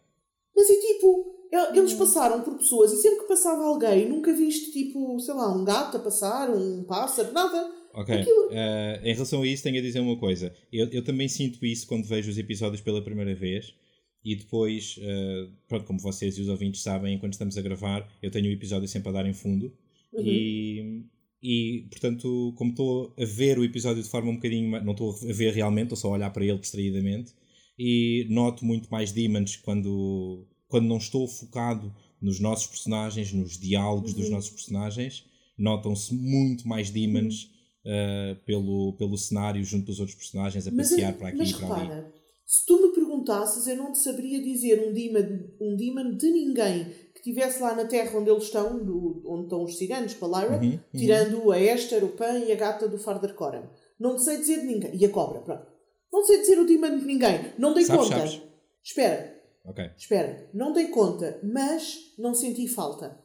Mas e tipo, el- eles passaram por pessoas e sempre que passava alguém, nunca viste tipo, sei lá, um gato a passar, um pássaro, nada. Ok. Aquilo- Eh, em relação a isso, tenho a dizer uma coisa. Eu, eu também sinto isso quando vejo os episódios pela primeira vez. E depois, eh, pronto, como vocês e os ouvintes sabem, quando estamos a gravar, eu tenho o episódio sempre a dar em fundo. Uhum. E, e, portanto, como estou a ver o episódio de forma um bocadinho. Não estou a ver realmente, estou só a olhar para ele distraídamente. E noto muito mais demons quando, quando não estou focado nos nossos personagens, nos diálogos dos Uhum. nossos personagens. Notam-se muito mais demons uh, pelo, pelo cenário junto dos outros personagens, a Mas, passear para aqui e para ali. repara, se tu me perguntasses, eu não te saberia dizer um demon, um demon de ninguém que estivesse lá na terra onde eles estão, do, onde estão os ciganos, para Lyra, Uhum, uhum. tirando a Esther, o Pan e a gata do Farder Coram. Não te sei dizer de ninguém. E a cobra, pronto. Não sei dizer o demon de ninguém. Não dei Sabes, conta. sabes. Espera. Ok, Espera, não dei conta, mas não senti falta.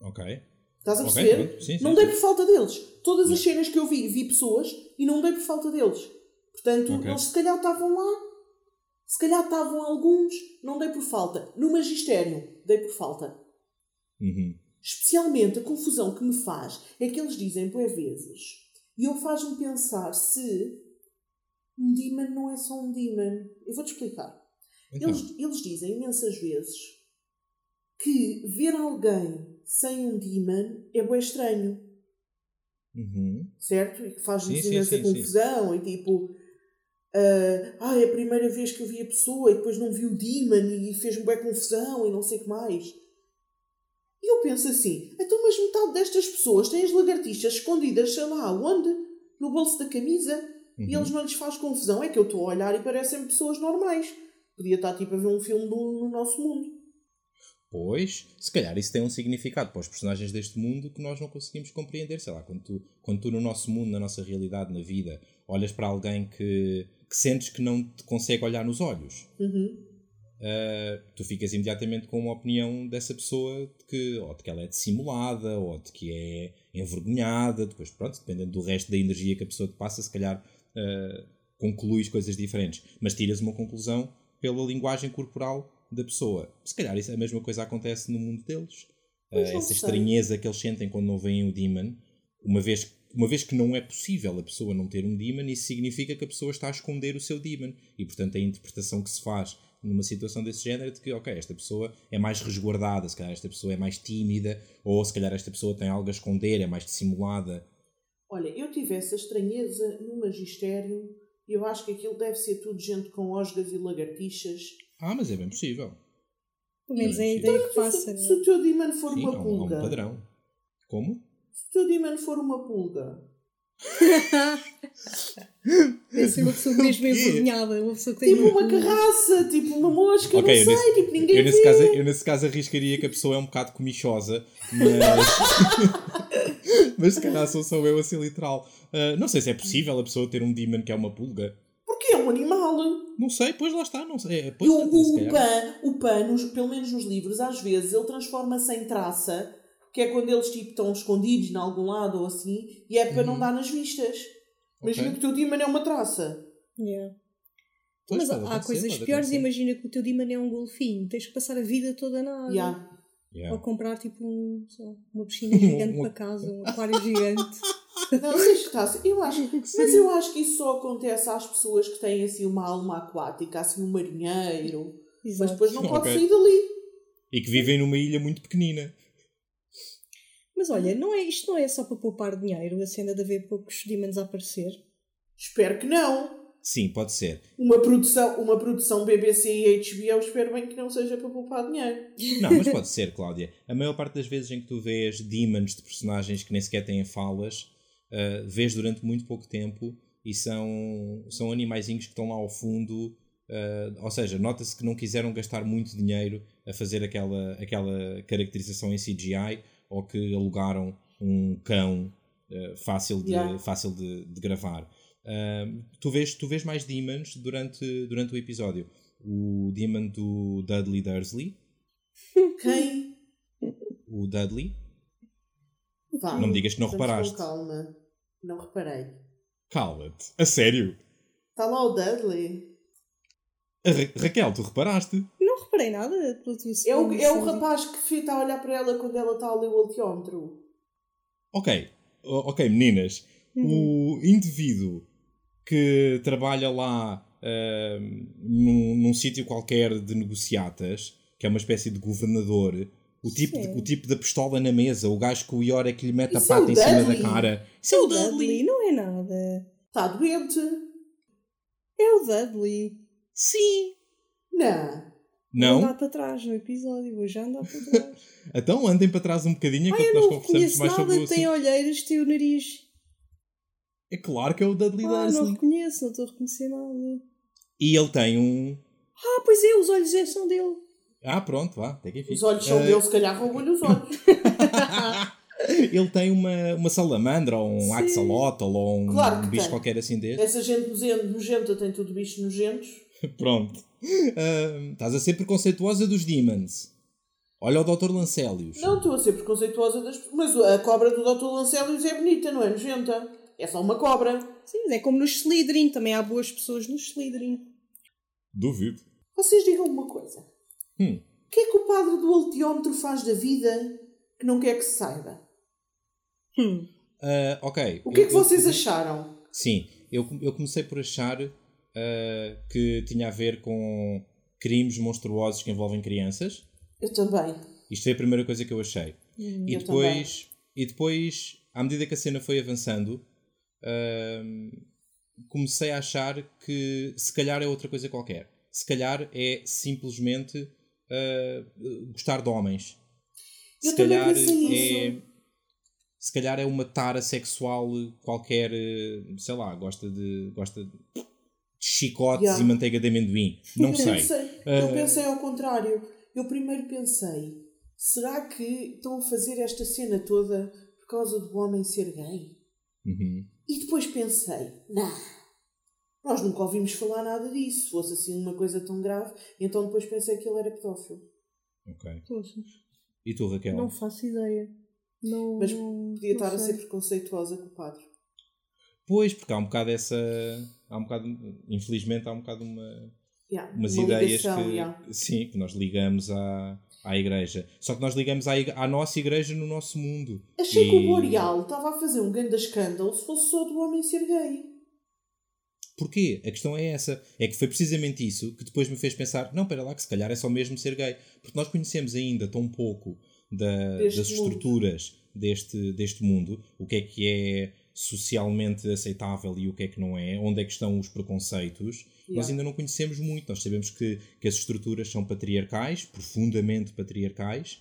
ok. Estás a perceber? pronto. Sim, sim, não dei sim. por falta deles. Todas as cenas que eu vi, vi pessoas e não dei por falta deles. Portanto, Ok. eles se calhar estavam lá, se calhar estavam alguns, não dei por falta. No magistério, dei por falta. Uhum. Especialmente a confusão que me faz é que eles dizem boas vezes. E eu faz-me pensar se um demon não é só um demon. Eu vou-te explicar. Então, Eles, eles dizem imensas vezes que ver alguém sem um demon é bem estranho, uhum. certo? E que faz-nos Sim, sim, imensa sim, sim. confusão e tipo. Ah, ah, é a primeira vez que eu vi a pessoa e depois não vi o demon e fez-me bem confusão e não sei o que mais. E eu penso assim, então mas metade destas pessoas têm as lagartixas escondidas, sei lá, onde? No bolso da camisa? E Uhum. eles não lhes faz confusão. É que eu estou a olhar e parecem pessoas normais. Podia estar tipo a ver um filme do- no nosso mundo. Pois, se calhar isso tem um significado para os personagens deste mundo que nós não conseguimos compreender. Sei lá, quando tu, quando tu no nosso mundo, na nossa realidade, na vida, olhas para alguém que, que sentes que não te consegue olhar nos olhos, Uhum. uh, tu ficas imediatamente com uma opinião dessa pessoa de que, ou de que ela é dissimulada, ou de que é envergonhada. Depois, pronto, dependendo do resto da energia que a pessoa te passa, se calhar uh, concluis coisas diferentes. Mas tiras uma conclusão pela linguagem corporal da pessoa. Se calhar isso, a mesma coisa acontece no mundo deles. Uh, essa sei. estranheza que eles sentem quando não veem o demon, uma vez, uma vez que não é possível a pessoa não ter um demon, isso significa que a pessoa está a esconder o seu demon. E portanto a interpretação que se faz numa situação desse género é de que, ok, esta pessoa é mais resguardada, se calhar esta pessoa é mais tímida, ou se calhar esta pessoa tem algo a esconder, é mais dissimulada. Olha, eu tive essa estranheza no magistério e eu acho que aquilo deve ser tudo gente com osgas e lagartixas. Ah, mas é bem possível. Pelo menos é a Sim. ideia que Se, passa, se não é? o teu demon for Sim, uma um, há um padrão. Como? Se o teu demon for uma pulga, Deve ser uma pessoa mesmo envergonhada, uma pessoa que tem tipo uma carraça, tipo uma mosca, Ok, não eu sei, nesse- tipo ninguém Eu nesse, vê. caso, eu nesse caso arriscaria que a pessoa é um bocado comichosa, mas. mas se calhar sou só eu assim literal. Ah, não sei se é possível a pessoa ter um demon que é uma pulga. Porque é um animal. Não sei, pois lá está, não sei. É, E Pois, o, o calhar. pan, o pan nos- pelo menos nos livros, às vezes ele transforma-se em traça, que é quando eles tipo, estão escondidos em algum lado ou assim, e é para não dar nas vistas. Imagina Uhum. Ok. que o teu demon é uma traça. Yeah. Pois, Mas há acontecer, coisas piores. acontecer. Imagina que o teu demon é um golfinho, tens que passar a vida toda na água. Yeah. Yeah. Ou comprar tipo um, uma piscina gigante para casa, um aquário gigante. Não, deixa estar. Eu acho, mas eu acho que isso só acontece às pessoas que têm assim uma alma aquática, assim um marinheiro. Mas Exato. depois não pode Ok. sair dali. E que vivem numa ilha muito pequenina. Mas olha, não é, isto não é só para poupar dinheiro, a cena de haver poucos demons a aparecer. Espero que não. Sim, pode ser. Uma produção, uma produção BBC e HBO, espero bem que não seja para poupar dinheiro. Não, mas pode ser, Cláudia. A maior parte das vezes em que tu vês demons de personagens que nem sequer têm falas, ah, vês durante muito pouco tempo e são, são animaizinhos que estão lá ao fundo. ah, ou seja, nota-se que não quiseram gastar muito dinheiro a fazer aquela, aquela caracterização em CGI ou que alugaram um cão ah, fácil, de, Yeah. fácil de, de gravar. Ah, tu, vês, tu vês mais demons durante, durante o episódio. O demon do Dudley Dursley, Quem? o Dudley. Vá. Não me digas que não reparaste. Calma. Não reparei. Cala-te. A sério? Está lá o Dudley. Ra- Raquel, tu reparaste? Não reparei nada pela tua É o, é o rapaz que está a olhar para ela quando ela está a ler o altiómetro. Ok. Ok, meninas. O indivíduo que trabalha lá ahm, num, num sítio qualquer de negociatas, que é uma espécie de governador, o tipo, de, o tipo da pistola na mesa, o gajo que o Ior é que lhe mete Isso a é pata em cima da cara. Isso é o Dudley. Dudley. não é nada. Está doente. É o Dudley. Sim. Não. Não? andar para trás no episódio, vou já andar para trás. Então andem para trás um bocadinho enquanto eu nós não conversamos reconheço mais sobre nada o que tem olheiras, tem o nariz. É claro que é o Dudley Ah, não Dursley. reconheço, não estou a reconhecer nada. E ele tem um. Ah, pois é, os olhos é são dele. Ah, pronto, vá, até que enfim. Os olhos são Eh, dele, se calhar roubam-lhe os olhos. Ele tem uma, uma salamandra, ou um Sim. axolotl, ou um Claro que bicho tem. qualquer assim desse. Essa gente nojenta tem tudo bichos nojentos. Pronto. Ah, estás a ser preconceituosa dos Demons. Olha o Dr. Lancélios. Não estou a ser preconceituosa das. Mas a cobra do Dr. Lancélios é bonita, não é nojenta. É só uma cobra. Sim, mas é como nos Slytherin. Também há boas pessoas nos Slytherin. Duvido. Vocês digam uma coisa. Hum. O que é que o padre do altiómetro faz da vida que não quer que se saiba? Hum. Ah, ok. O que é Eu- que eu- vocês acharam? Sim, eu, eu comecei por achar ah, que tinha a ver com crimes monstruosos que envolvem crianças. Eu também. Isto foi a primeira coisa que eu achei. e, eu depois, e depois, à medida que a cena foi avançando, ahm, comecei a achar que se calhar é outra coisa qualquer. Se calhar é simplesmente ah, gostar de homens. Eu se também calhar é. Se calhar é uma tara sexual qualquer, eh, sei lá, gosta de. gosta de chicotes Yeah. e manteiga de amendoim. Não Eu sei. pensei, Ah. eu pensei ao contrário. Eu primeiro pensei: será que estão a fazer esta cena toda por causa do homem ser gay? Uhum. E depois pensei: não, nós nunca ouvimos falar nada disso. Se fosse assim uma coisa tão grave, então depois pensei que ele era pedófilo. Ok. Poxa, E tu, Raquel? não faço ideia. Não, Mas Podia não estar a sei. ser preconceituosa com o padre. Pois, porque há um bocado essa. Há um bocado. Infelizmente, há um bocado uma, Yeah, umas uma ideias ligação, que. yeah. Sim, que nós ligamos à, à igreja. Só que nós ligamos à, à nossa igreja no nosso mundo. Achei que E- o Boreal estava a fazer um grande escândalo se fosse só do homem ser gay. Porquê? A questão é essa. É que foi precisamente isso que depois me fez pensar: não, espera lá, que se calhar é só mesmo ser gay. Porque nós conhecemos ainda tão pouco da- das mundo. estruturas deste, deste mundo, o que é que é socialmente aceitável e o que é que não é, onde é que estão os preconceitos. Nós Yeah. ainda não conhecemos muito. Nós sabemos que, que as estruturas são patriarcais, profundamente patriarcais,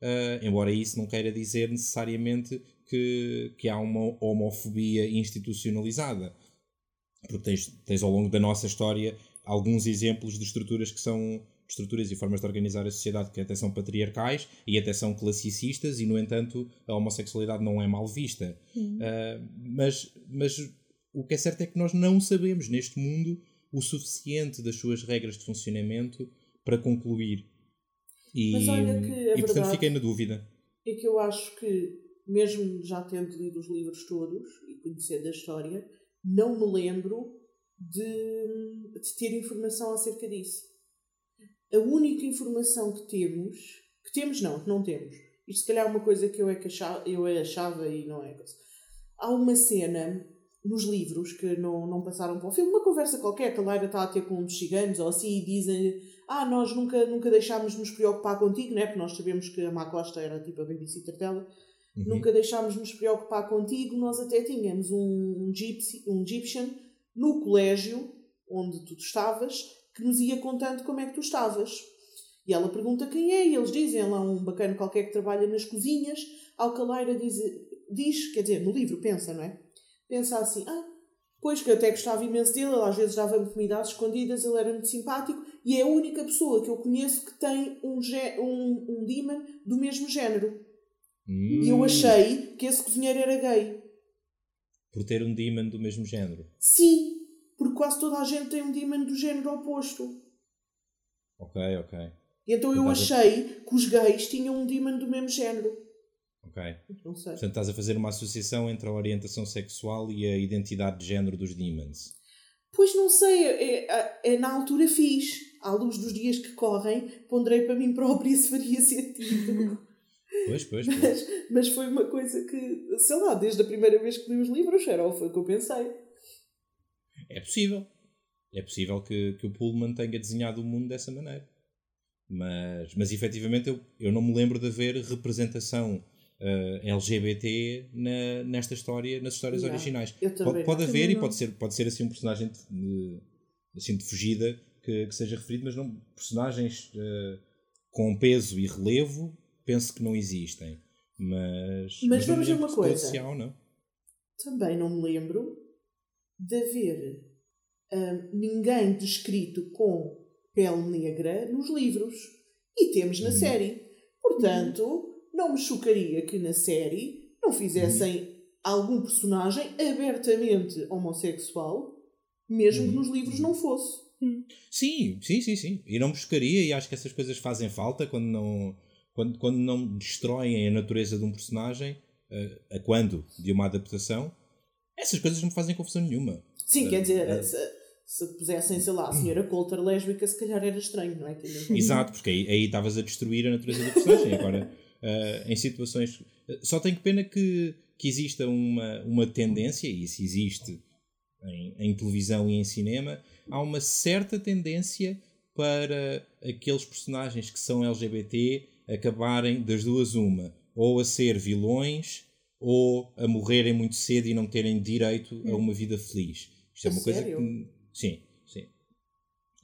ah, embora isso não queira dizer necessariamente que, que há uma homofobia institucionalizada porque tens, tens ao longo da nossa história alguns exemplos de estruturas que são estruturas e formas de organizar a sociedade que até são patriarcais e até são classicistas e no entanto a homossexualidade não é mal vista. Ah, mas, mas o que é certo é que nós não sabemos neste mundo o suficiente das suas regras de funcionamento para concluir. E, Mas olha que e portanto fiquei na dúvida. É que eu acho que, mesmo já tendo lido os livros todos e conhecendo a história, não me lembro de, de ter informação acerca disso. A única informação que temos, que temos não, que não temos, isto se calhar é uma coisa que eu, é que achava, eu achava e não é coisa. Há uma cena nos livros que não, não passaram para o filme, uma conversa qualquer que a Lyra está a ter com uns ciganos ou assim e dizem ah, nós nunca, nunca deixámos de nos preocupar contigo, né? porque nós sabemos que a Má Costa era tipo a babysitter dela, Uhum. nunca deixámos de nos preocupar contigo, nós até tínhamos um, um, gypsy, um Egyptian no colégio onde tu estavas que nos ia contando como é que tu estavas. E ela pergunta quem é, e eles dizem lá um bacana qualquer que trabalha nas cozinhas. A Lyra diz, diz, quer dizer, no livro pensa, não é? Pensa assim, ah, pois que eu até gostava imenso dele, ele às vezes dava-me comida às escondidas, ele era muito simpático, e é a única pessoa que eu conheço que tem um, um, um demon do mesmo género. E eu Hum, achei que esse cozinheiro era gay. por ter um demon do mesmo género Sim, porque quase toda a gente tem um demon do género oposto. ok, ok então eu Estás a- achei que os gays tinham um demon do mesmo género. ok Não sei. Portanto, estás a fazer uma associação entre a orientação sexual e a identidade de género dos demons. Pois não sei, é, é- é na altura fiz. À luz dos dias que correm, ponderei para mim própria se faria sentido. Pois, pois, pois. mas, mas foi uma coisa que, sei lá, desde a primeira vez que li os livros, era foi o que eu pensei. É possível. É possível que, que o Pullman tenha desenhado o mundo dessa maneira. Mas, mas efetivamente eu, eu não me lembro de haver representação eh, LGBT na, nesta história, nas histórias Yeah, originais. Pode, pode haver e pode ser, pode ser assim um personagem de, de- assim de fugida que, que seja referido, mas não personagens eh, com peso e relevo penso que não existem. Mas, Mas me vamos ver uma coisa. ou não. Também não me lembro de haver hum, ninguém descrito com pele negra nos livros. E temos na Uhum. série. Portanto, não me chocaria que na série não fizessem algum personagem abertamente homossexual Mesmo Uhum. que nos livros não fosse. Sim, sim, sim, sim. E não buscaria, e acho que essas coisas fazem falta quando não, quando, quando não destroem a natureza de um personagem, eh, a quando de uma adaptação, essas coisas não me fazem confusão nenhuma. Sim, quer dizer, é. se, se pusessem, sei lá, a senhora Coulter lésbica, se calhar era estranho, não é? Conta- Exato, porque aí aí estavas a destruir a natureza do personagem. Agora, eh, em situações. eh, Só tenho pena que, que exista uma, uma tendência, e isso existe em, em televisão e em cinema, há uma certa tendência para aqueles personagens que são LGBT acabarem das duas uma, ou a ser vilões ou a morrerem muito cedo e não terem direito a uma vida feliz. Isto é uma coisa sério? que. Sim, sim.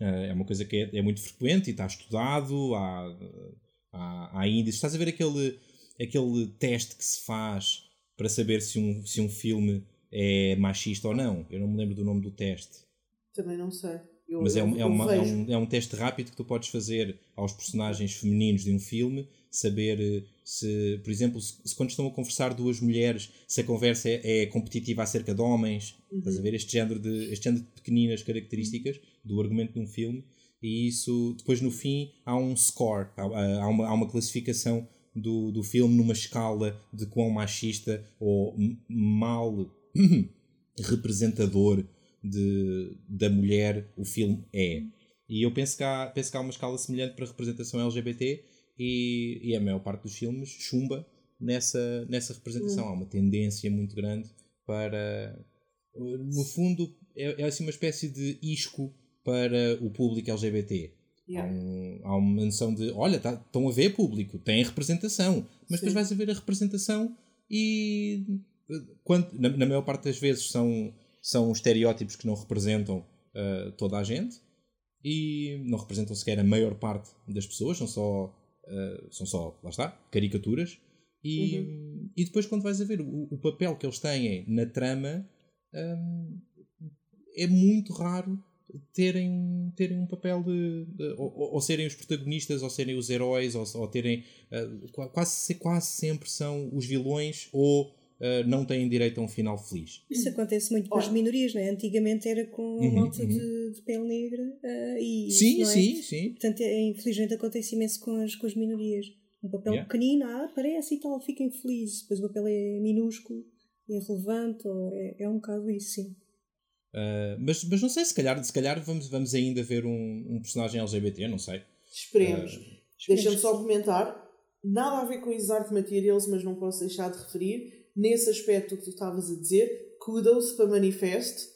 Eh, É uma coisa que é, é muito frequente e está estudado, há, há, há índices. Estás a ver aquele, aquele teste que se faz para saber se um, se um filme é machista ou não? Eu não me lembro do nome do teste. Também não sei. Eu, Mas é um, é, uma- é um, é um teste rápido que tu podes fazer aos personagens femininos de um filme, saber eh, se, por exemplo, se, quando estão a conversar duas mulheres, se a conversa é, é competitiva acerca de homens, estás a ver? Este género, de, este género de pequeninas características do argumento de um filme, e isso, depois no fim, há um score, há, há uma, há uma classificação do, do filme numa escala de quão machista ou mal representador de, da mulher o filme é. E eu penso que, há, penso que há uma escala semelhante para representação LGBT e, e a maior parte dos filmes chumba nessa, nessa representação. Há uma tendência muito grande para. No fundo, é, é assim uma espécie de isco para o público LGBT. Há, Yeah. um- há uma noção de, olha, tá- estão a ver público, tem representação, mas depois Sim. vais a ver a representação e quando, na, na maior parte das vezes são, são estereótipos que não representam eh, toda a gente e não representam sequer a maior parte das pessoas, são só, eh, são só lá está, caricaturas. E, e depois, quando vais a ver o, o papel que eles têm na trama, hum, é muito raro terem, terem um papel de. de- ou, ou- serem os protagonistas, ou serem os heróis, ou, ou terem. qua- quase, quase sempre são os vilões ou eh, não têm direito a um final feliz. Isso acontece muito com as minorias, não é? Antigamente era com a Uhum, malta uhum. de, de pele negra ah, e sim, é? sim, sim. Portanto, é, infelizmente acontece imenso com as, com as minorias. Um papel Yeah. pequenino, ah, aparece e tal, fiquem felizes. Depois o papel é minúsculo, é relevante, ou é, é um bocado isso, sim. Uh, mas, mas não sei, se calhar, se calhar vamos, vamos ainda ver um, um personagem LGBT, não sei. Esperemos. Uh, Deixa-me só comentar. Nada a ver com os art materials, mas não posso deixar de referir. Nesse aspecto que tu estavas a dizer, kudos para Manifest,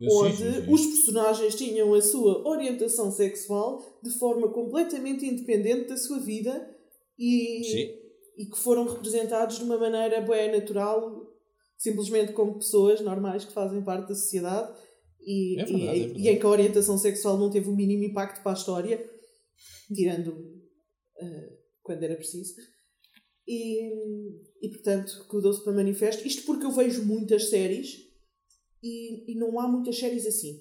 eu- sim, onde sim, sim. os personagens tinham a sua orientação sexual de forma completamente independente da sua vida e, e que foram representados de uma maneira bem natural, simplesmente como pessoas normais que fazem parte da sociedade e, É verdade, e, é e em que a orientação sexual não teve o mínimo impacto para a história, tirando eh, quando era preciso. E, e portanto, kudos para Manifesto. Isto porque eu vejo muitas séries e, e não há muitas séries assim.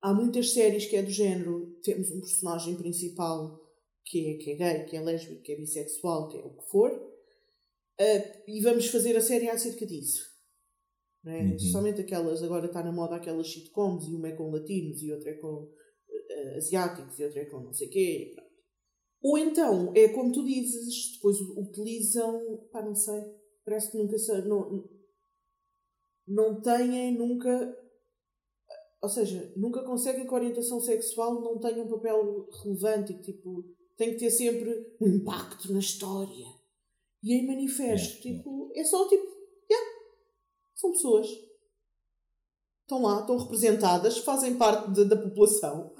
Há muitas séries que é do género: temos um personagem principal que é, que é gay, que é lésbico, que é bissexual, que é o que for, eh, e vamos fazer a série acerca disso. Não é? Uhum. Somente aquelas, agora está na moda aquelas sitcoms, e uma é com latinos, e outra é com eh, asiáticos, e outra é com não sei o quê. Ou então, é como tu dizes, depois utilizam, pá, não sei, parece que nunca se, não, não têm nunca, ou seja, nunca conseguem que a orientação sexual não tenha um papel relevante e que, tipo, tem que ter sempre um impacto na história. E em manifesto, Yeah, tipo, é só tipo, yeah, são pessoas. Estão lá, estão representadas, fazem parte de- da população.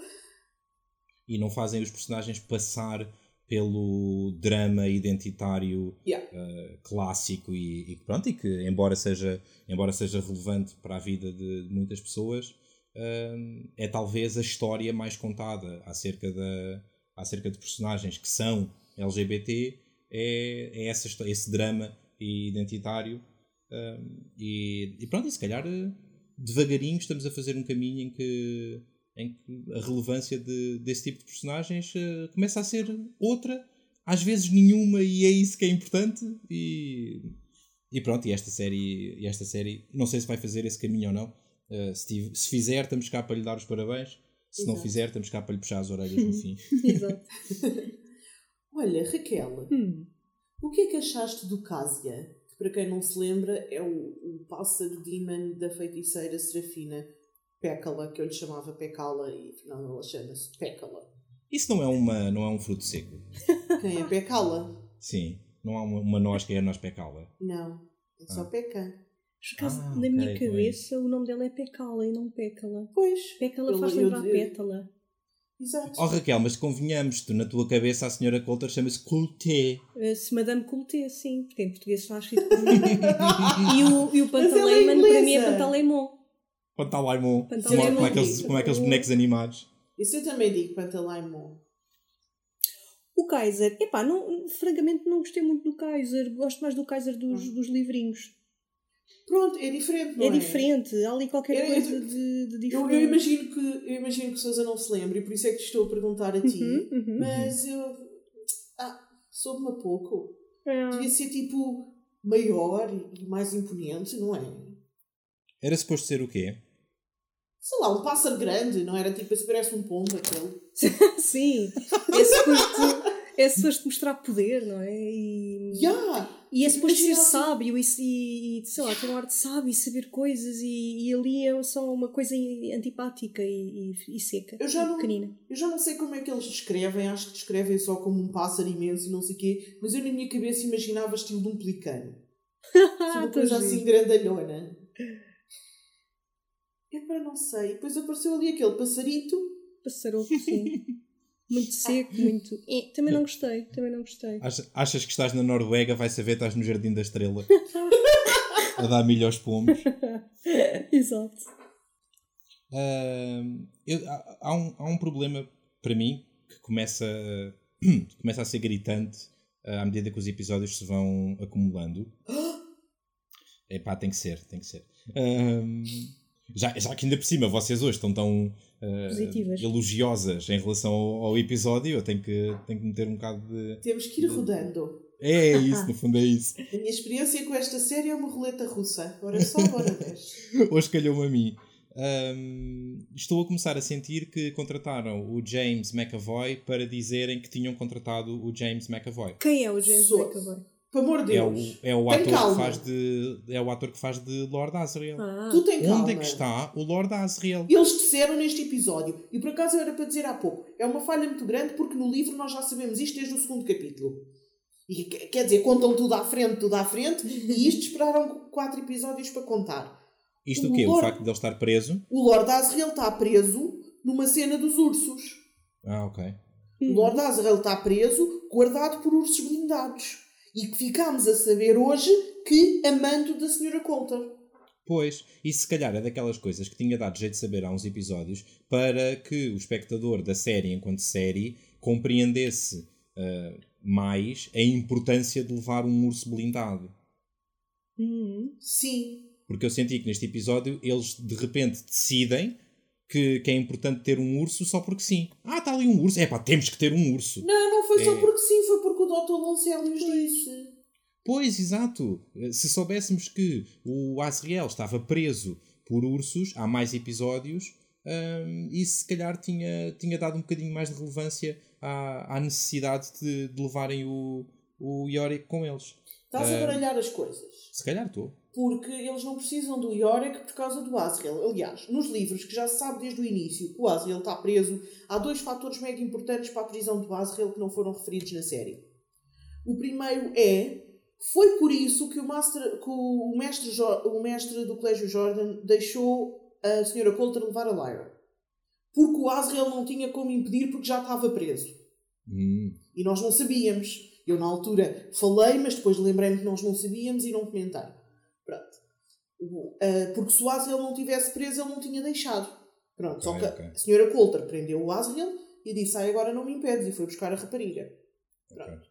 E não fazem os personagens passar pelo drama identitário Yeah. uh, clássico e, e pronto, e que embora seja, embora seja relevante para a vida de, de muitas pessoas, uh, é talvez a história mais contada acerca, da, acerca de personagens que são LGBT, é, é essa, esse drama identitário. um, e, e pronto, e se calhar uh, devagarinho estamos a fazer um caminho em que, em que a relevância de, desse tipo de personagens uh, começa a ser outra, às vezes nenhuma, e é isso que é importante. E, e pronto, e esta série, e esta série, não sei se vai fazer esse caminho ou não, Uh, se, tive- se fizer, estamos cá para lhe dar os parabéns. Se não Exato. fizer, estamos cá para lhe puxar as orelhas no fim. Exato. Olha, Raquel, Hum. o que é que achaste do Casia? Que para quem não se lembra é o, o pássaro demon da feiticeira Serafina Pécala, que eu lhe chamava Pecala e afinal ela chama-se Pécala. Isso não é, uma, não é um fruto seco. Quem é Pecala? Sim. Não há uma, uma noz que é a noz pecala. Não, é só Ah. Peca. Por acaso, Ah, na minha ok, cabeça, o nome dela é Pecala e não Pécala. Pois, Pécala faz lembrar eu- pétala. exato. Oh Raquel, mas convenhamos, tu na tua cabeça a senhora Coulter chama-se Coulter. Eh, Se Madame Coulter, sim, porque em português está escrito e o, e o ela é Pantaleiman para mim é. Pantaleimon. Pantalaimon. Pantalaimon. Como, como, aqueles, como aqueles bonecos animados. Isso eu também digo, Pantalaimon. O Kaiser, epá, não, francamente não gostei muito do Kaiser. Gosto mais do Kaiser dos, dos livrinhos. Pronto, é diferente, não é? É diferente, há ali qualquer É- é- coisa de, de Eu, diferente. eu imagino que, eu imagino que Sousa não se lembre e por isso é que te estou a perguntar a ti. Uhum, uhum. Mas eu. Ah, soube-me a pouco. É. Devia ser tipo maior e mais imponente, não é? Era suposto ser o quê? Sei lá, um pássaro grande, não era tipo, esse parece um pombo aquele. Sim, é suposto, é suposto mostrar poder, não é? E, Ya! e é suposto ser assim- sábio e, e, sei lá, ter um ar de sábio e saber coisas e, e ali é só uma coisa antipática e, e, e seca Eu já não- pequenina. Eu já não sei como é que eles descrevem, acho que descrevem só como um pássaro imenso e não sei o quê, mas eu na minha cabeça imaginava estilo de um pelicano. Ah, uma coisa assim grandalhona. É para não sei. Depois apareceu ali aquele passarito. Passaroto, sim. Muito seco, muito. Eh, também não gostei, também não gostei. Ach- Achas que estás na Noruega, vai saber, estás no Jardim da Estrela. a dar milho aos pombos. Exato. Ahm, eu- há, há um, há um problema para mim que começa, começa a ser gritante ah, à medida que os episódios se vão acumulando. Epá, tem que ser, tem que ser. Já, já que ainda por cima vocês hoje estão tão Positivas. elogiosas em relação ao, ao episódio, eu tenho que, tenho que meter um bocado de. Temos que ir rodando. É isso, no fundo é isso. A minha experiência com esta série é uma roleta russa. Ora só, ora desce. Hoje calhou-me a mim. Ahm, estou a começar a sentir que contrataram o James McAvoy para dizerem que tinham contratado o James McAvoy. Quem é o James Sou- McAvoy? Por amor de É o, Deus. é o Tem ator que faz de é o ator que faz de Lord Asriel. Ah, Tu tem calma. Onde é que está o Lord Asriel? Eles disseram neste episódio, e por acaso era para dizer há pouco, é uma falha muito grande porque no livro nós já sabemos isto desde o segundo capítulo. E que- quer dizer, contam tudo à frente, tudo à frente, e isto esperaram quatro episódios para contar. Isto o O quê? O Lord- facto de ele estar preso? O Lord Asriel está preso numa cena dos ursos. Ah, ok. O Lord Asriel está preso, guardado por ursos blindados. E que ficámos a saber hoje que amando da Sra. Coulter. Pois, isso se calhar é daquelas coisas que tinha dado jeito de saber há uns episódios para que o espectador da série, enquanto série, compreendesse ah, mais a importância de levar um urso blindado. hum. Sim. Porque eu senti que neste episódio eles de repente decidem que, que é importante ter um urso só porque sim. Ah, está ali um urso. É pá, temos que ter um urso. Não, não foi só É. porque sim, foi porque o Dr. Loncelius disse. Pois, exato. Se soubéssemos que o Asriel estava preso por ursos há mais episódios, hum, isso se calhar tinha, tinha dado um bocadinho mais de relevância à, à necessidade de, de levarem o, o Yorick com eles. Estás a Ah. baralhar as coisas. Se calhar estou. Porque eles não precisam do Yorick por causa do Asriel. Aliás, nos livros que já se sabe desde o início que o Asriel está preso, há dois fatores mega importantes para a prisão do Asriel que não foram referidos na série. O primeiro é foi por isso que o, master, que o, mestre, o mestre do Colégio Jordan deixou a Sra. Coulter levar a Lyra. Porque o Asriel não tinha como impedir porque já estava preso. Hum, E nós não sabíamos. Eu, na altura, falei, mas depois lembrei-me que nós não sabíamos e não comentei. Pronto. Ah, porque se o Asriel não tivesse preso, ele não tinha deixado. Pronto. Só Ok, que ok. a senhora Coulter prendeu o Asriel e disse: Ai, agora não me impedes. E foi buscar a rapariga. Pronto.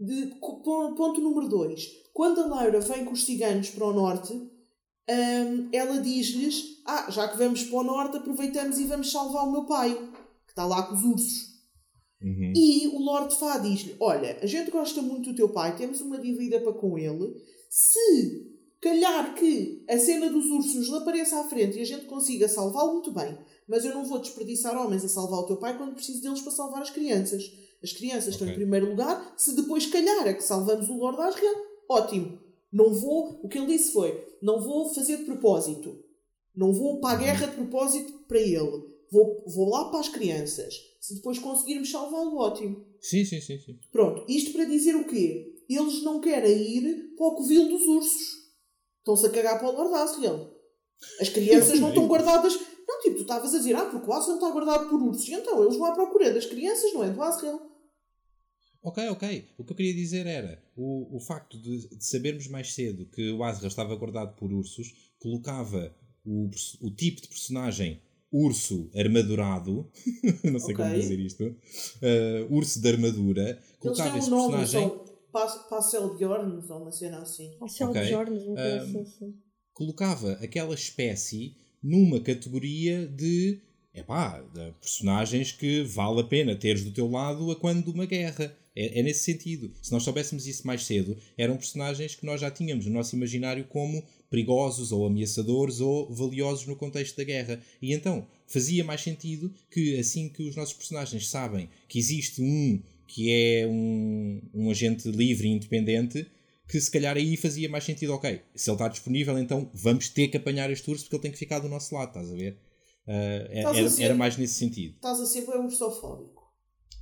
De, ponto número 2. Quando a Lyra vem com os ciganos para o norte, hum, ela diz-lhes: Ah, já que vamos para o norte, aproveitamos e vamos salvar o meu pai, que está lá com os ursos. uhum. E o Lord Fá diz-lhe: Olha, a gente gosta muito do teu pai, temos uma dívida para com ele. Se calhar que a cena dos ursos lhe apareça à frente e a gente consiga salvá-lo, muito bem. Mas eu não vou desperdiçar homens a salvar o teu pai quando preciso deles para salvar as crianças. As crianças estão em primeiro lugar. Se depois calhar é que salvamos o Lord Asriel, ótimo. Não vou, o que ele disse foi, não vou fazer de propósito. Não vou para a guerra de propósito para ele. Vou, vou lá para as crianças. Se depois conseguirmos salvá-lo, ótimo. Sim, sim, sim, sim. Pronto, isto para dizer o quê? Eles não querem ir para o covil dos ursos. Estão-se a cagar para o Lord Asriel. As crianças não estão guardadas. Tipo, tu estavas a dizer, ah, porque o Asriel está guardado por ursos. E então, eles vão à procura das crianças, não é do Asriel. Ok, ok. O que eu queria dizer era o, o facto de, de sabermos mais cedo que o Azrael estava guardado por ursos colocava o, o tipo de personagem urso armadurado, não sei como Ok. dizer isto, eh, urso de armadura, colocava esse um nome, personagem, são Pas- Passel Bjorn, ou uma cena assim. Ao céu Ok. de Jornes, uma coisa Ahm, assim. colocava aquela espécie numa categoria de epá, personagens que vale a pena teres do teu lado a quando de uma guerra. É, é nesse sentido. Se nós soubéssemos isso mais cedo, eram personagens que nós já tínhamos no nosso imaginário como perigosos ou ameaçadores ou valiosos no contexto da guerra. E então fazia mais sentido que assim que os nossos personagens sabem que existe um que é um, um agente livre e independente, que se calhar aí fazia mais sentido, ok, se ele está disponível, então vamos ter que apanhar este urso porque ele tem que ficar do nosso lado, estás a ver? É- Estás a era, ser- era mais nesse sentido. Estás a ser bem ursofóbico.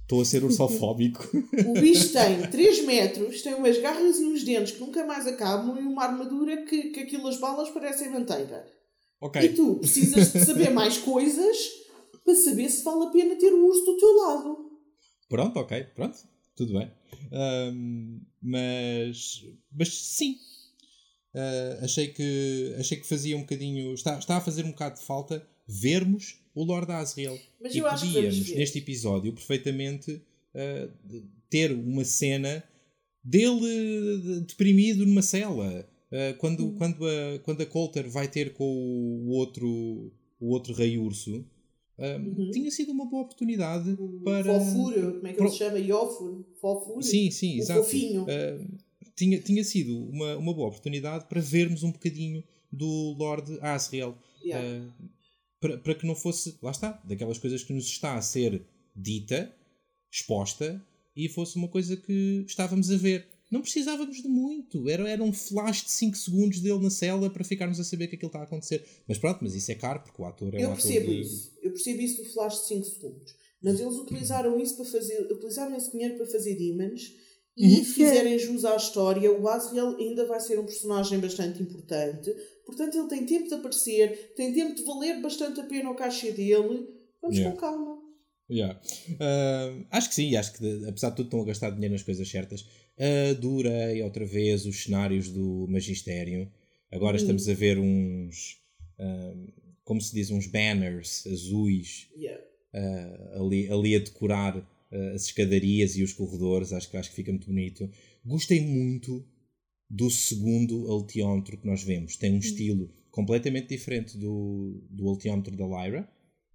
Estou a ser ursofóbico. O bicho tem 3 metros, tem umas garras e uns dentes que nunca mais acabam e uma armadura que, que aquilo as balas parecem manteiga. ok. E tu precisas de saber mais coisas para saber se vale a pena ter o urso do teu lado. Pronto, ok, pronto, tudo bem. Ahm, mas, mas sim, Ah, achei, que, achei que fazia um bocadinho. Está, está a fazer um bocado de falta vermos o Lord Asriel. Mas e eu podíamos, neste episódio, perfeitamente de- ter uma cena dele deprimido numa cela. Ah, quando, Hum. quando, a, quando a Coulter vai ter com o outro, o outro rei urso, Uhum. tinha sido uma boa oportunidade O para. Fofuro, como é que Pro- ele se chama? Iofur? Fofuro? Sim, sim, O exato. fofinho. Uh, tinha, tinha sido uma, uma boa oportunidade para vermos um bocadinho do Lord Asriel. Yeah. Uh, para, para que não fosse, lá está, daquelas coisas que nos está a ser dita, exposta, e fosse uma coisa que estávamos a ver. Não precisávamos de muito. Era, era um flash de 5 segundos dele na cela para ficarmos a saber que aquilo está a acontecer. Mas pronto, mas isso é caro, porque o ator é um Eu ator percebo de... isso. Eu percebo isso do flash de 5 segundos. Mas eles utilizaram isso para fazer. Utilizaram esse dinheiro para fazer demons e Uhum. fizerem jus à história. O Asriel ainda vai ser um personagem bastante importante. Portanto, ele tem tempo de aparecer, tem tempo de valer bastante a pena o caixa dele. Vamos Yeah. com calma. Yeah. Uh, acho que sim, acho que apesar de tudo estão a gastar dinheiro nas coisas certas. Adorei outra vez os cenários do Magistério. Agora Uhum. estamos a ver uns, uh, como se diz, uns banners azuis Yeah. uh, ali, ali a decorar as escadarias e os corredores. Acho que, acho que fica muito bonito. Gostei muito do segundo alteómetro que nós vemos. Tem um estilo completamente diferente do, do alteómetro da Lyra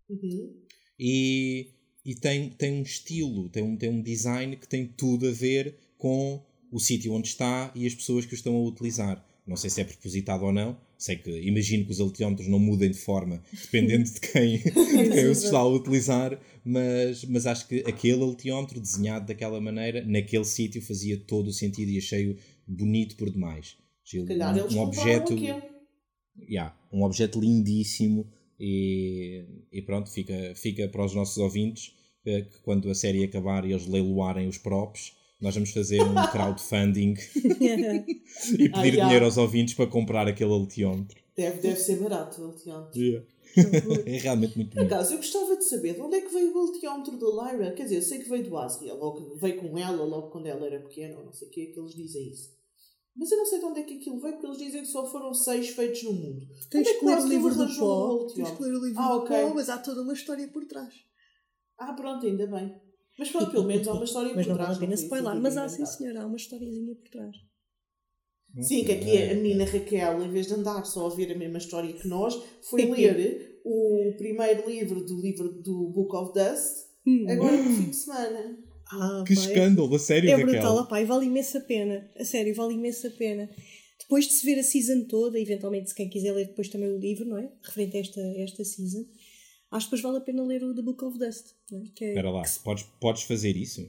Uhum. e, e tem, tem um estilo, tem um, tem um design que tem tudo a ver com o sítio onde está e as pessoas que o estão a utilizar. Não sei se é propositado ou não, sei que imagino que os alteómetros não mudem de forma dependendo de quem, de quem os está a utilizar, mas, mas acho que aquele alteómetro desenhado daquela maneira, naquele sítio, fazia todo o sentido e achei-o bonito por demais. Eles um, um objeto yeah, um objeto lindíssimo e, e pronto, fica, fica para os nossos ouvintes eh, que quando a série acabar e eles leiloarem os props, nós vamos fazer um crowdfunding e pedir Ah, yeah. dinheiro aos ouvintes para comprar aquele alteómetro. Deve, deve ser barato o alteómetro. É realmente muito Por bonito. acaso, eu gostava de saber de onde é que veio o alteómetro da Lyra. Quer dizer, eu sei que veio do Asriel, ou que veio com ela logo quando ela era pequena, ou não sei o que é que eles dizem isso. Mas eu não sei de onde é que aquilo veio, porque eles dizem que só foram seis feitos no mundo. Tens é que ler o livro do pó. Tens que ler o livro Ah, do ok. pó, mas há toda uma história por trás. Ah, pronto, ainda bem. Mas pronto, pelo menos há uma história Mas por não trás. vale a pena foi spoiler. Mas há sim, senhora, há uma historiazinha por trás. Sim, que aqui a menina Raquel, em vez de andar só a ouvir a mesma história que nós, foi ler o primeiro livro do livro do Book of Dust, Hum. agora no fim de semana. Ah, Que pá, é- escândalo, a sério, É Raquel. brutal, opá, e vale imensa pena. A sério, vale imensa pena. depois de se ver a season toda, eventualmente se quem quiser ler depois também o livro, não é? Referente a esta, esta season, acho que depois vale a pena ler o The Book of Dust. Não é? que é, Espera lá, que podes, podes fazer isso?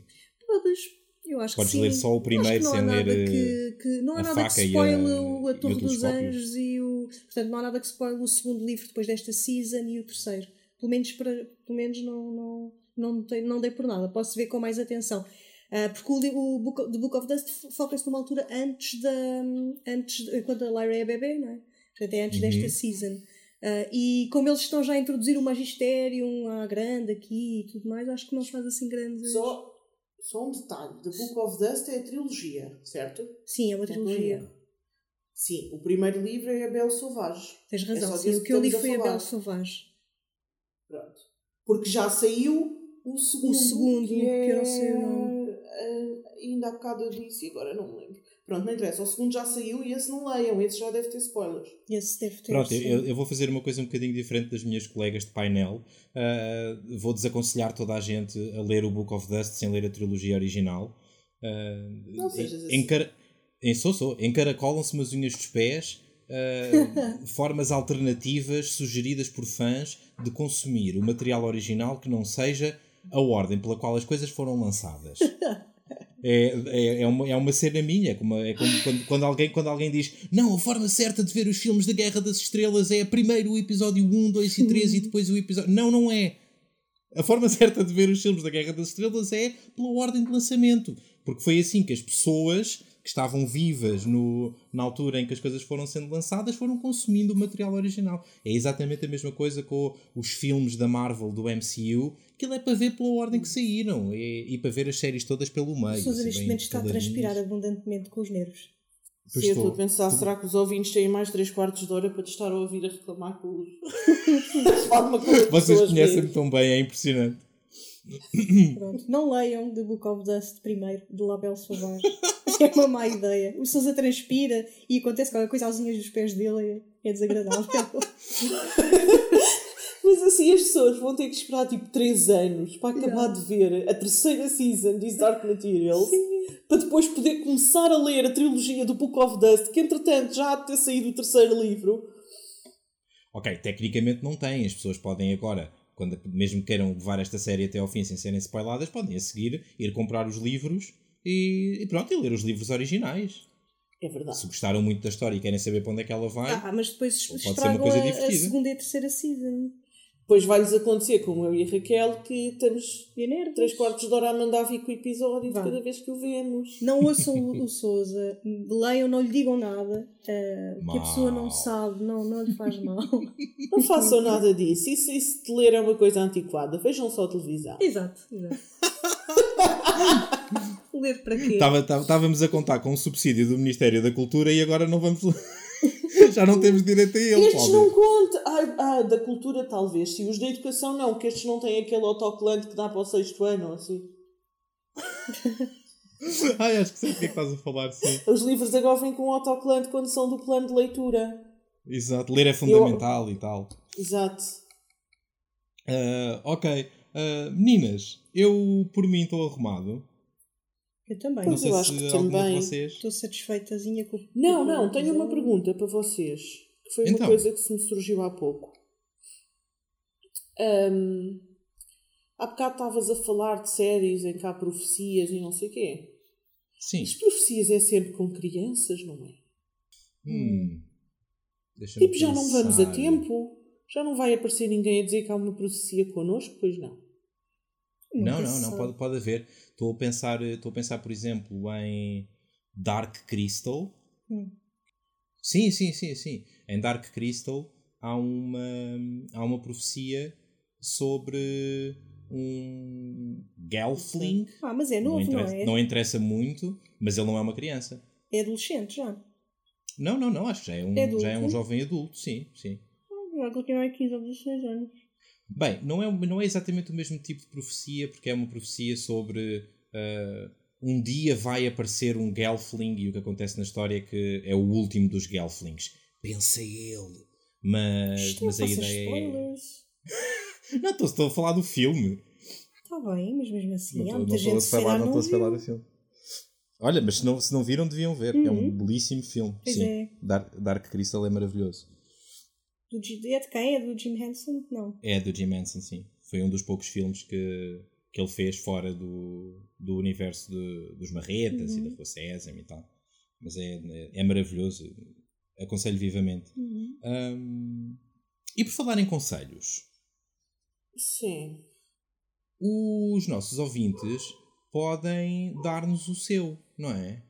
Podes. Eu acho Podes que sim. ler só o primeiro não há sem nada ler, que, que- não há nada que a- spoile o A Torre dos. Anjos e o. Portanto, não há nada que spoile o segundo livro depois desta season e o terceiro. Pelo menos, para, pelo menos não, não, não, tem, não dei por nada. Posso ver com mais atenção. Ah, porque o, o Book of, The Book of Dust foca-se numa altura antes da. Antes, de- quando a Lyra é bebê, não é? Portanto, é antes Uhum. desta season. Ah, e como eles estão já a introduzir o Magisterium à grande aqui e tudo mais, acho que não faz assim grande. Só, só um detalhe: The Book of Dust é a trilogia, certo? Sim, é uma trilogia. É? Sim, o primeiro livro é a Belle Sauvage. Tens razão, só sim. O que eu li foi a a Belle falar. Sauvage. Pronto. Porque já saiu o segundo. segundo, que, que é... sei o nome. eh, ainda há bocado eu disse e agora não me lembro. Pronto, não interessa. O segundo já saiu e esse não leiam. Esse já deve ter spoilers. Esse deve ter. Pronto, eu, eu vou fazer uma coisa um bocadinho diferente das minhas colegas de painel. Ah, vou desaconselhar toda a gente a ler o Book of Dust sem ler a trilogia original. Ah, Não sejas assim. em, sou, sou. Encaracolam-se umas unhas dos pés. ah, formas alternativas sugeridas por fãs de consumir o material original que não seja a ordem pela qual as coisas foram lançadas. É, é, é, uma, é uma cena minha, é como, é como quando, quando, alguém, quando alguém diz não, a forma certa de ver os filmes da Guerra das Estrelas é primeiro o episódio 1, 2 e 3 e depois o episódio. Não, não é. A forma certa de ver os filmes da Guerra das Estrelas é pela ordem de lançamento. Porque foi assim que as pessoas que estavam vivas no, na altura em que as coisas foram sendo lançadas foram consumindo o material original. É exatamente a mesma coisa com os filmes da Marvel do MCU. Aquilo é para ver pela ordem que saíram e, e para ver as séries todas pelo meio. O Sousa assim, neste momento está a transpirar abundantemente com os nervos. Pois Sim, eu estou a pensar, será que os ouvintes têm mais 3 quartos de hora para te estar a ouvir a reclamar com os. forma como Vocês conhecem-me tão bem, é impressionante. Pronto. Não leiam The Book of Dust primeiro, de Label Sauvage. é uma má ideia. O Sousa transpira e acontece qualquer coisa às unhas dos pés dele. É, é desagradável. Mas assim as pessoas vão ter que esperar tipo 3 anos para acabar de ver a terceira season de Dark Materials para depois poder começar a ler a trilogia do Book of Dust, que entretanto já há de ter saído o terceiro livro. Ok, tecnicamente não tem. As pessoas podem agora, quando mesmo queiram levar esta série até ao fim sem serem spoiladas, podem a seguir ir comprar os livros e, e pronto, e ler os livros originais. É verdade. Se gostaram muito da história e querem saber para onde é que ela vai, ah, mas depois ser uma estragam coisa a, a segunda e a terceira season. Depois vai-lhes acontecer, como eu e a Raquel, que estamos E nervos. 3 quartos de hora a mandar vir com o episódio de Vá. cada vez que o vemos. Não ouçam o, o Sousa, leiam, não lhe digam nada, eh, que a pessoa não sabe, não, não lhe faz mal. Não façam nada disso. Isso, isso de ler é uma coisa antiquada. Vejam só a televisão. exato, exato. Ler para quê? Estávamos a contar com o subsídio do Ministério da Cultura e agora não vamos. Já não temos direito a ele, Estes não contam. Ah, ah, da cultura talvez, sim. Os da educação não, que estes não têm aquele autocolante que dá para o sexto ano, ou assim. Ai, acho que sei o que é que estás a falar, sim. Os livros agora vêm com autocolante quando são do plano de leitura. Exato, ler é fundamental e tal. Exato. Ah, ok. Ah, meninas, eu por mim estou arrumado. Eu também. Não Pois sei eu se acho que também. vocês. Estou satisfeitazinha com Não, não, tenho uma pergunta para vocês. Que foi Então. uma coisa que se me surgiu há pouco. Ahm, há bocado estavas a falar de séries em que há profecias e não sei o quê. Sim. As profecias é sempre com crianças, não é? Hum. Deixa-me Tipo, já não vamos a tempo. Já não vai aparecer ninguém a dizer que há uma profecia connosco, pois não. Não, não, não, pode, pode haver. Estou a pensar, estou a pensar, por exemplo, em Dark Crystal. Hum. Sim, sim, sim, sim. Em Dark Crystal há uma, há uma profecia sobre um Gelfling. Ah, mas é Não novo, não, interessa, é? não interessa muito, mas ele não é uma criança. É adolescente já. Não, não, não, acho que já é um, É já é um jovem adulto, sim, sim. Já continua aqui 15 ou 16 anos. Bem, não é, não é exatamente o mesmo tipo de profecia, porque é uma profecia sobre ah, um dia vai aparecer um Gelfling e o que acontece na história é que é o último dos Gelflings. Pensa ele. Mas, mas não a ideia é. spoilers. Não, estou, estou a falar do filme. Está bem, mas mesmo assim, há não muita estou gente a se calhar falar, não não estou a falar do filme. Olha, mas se não, se não viram, deviam ver. É um belíssimo filme. Uhum. Pois Sim. é. Dark, Dark Crystal é maravilhoso. Do, é de quem? É do Jim Henson? Não. É do Jim Henson, sim. Foi um dos poucos filmes que, que ele fez fora do, do universo de- dos Marretas e da Rua Sésamo e tal. Mas é, é, é maravilhoso. Aconselho vivamente. Ahm, e por falar em conselhos, Sim. os nossos ouvintes podem dar-nos o seu, não é?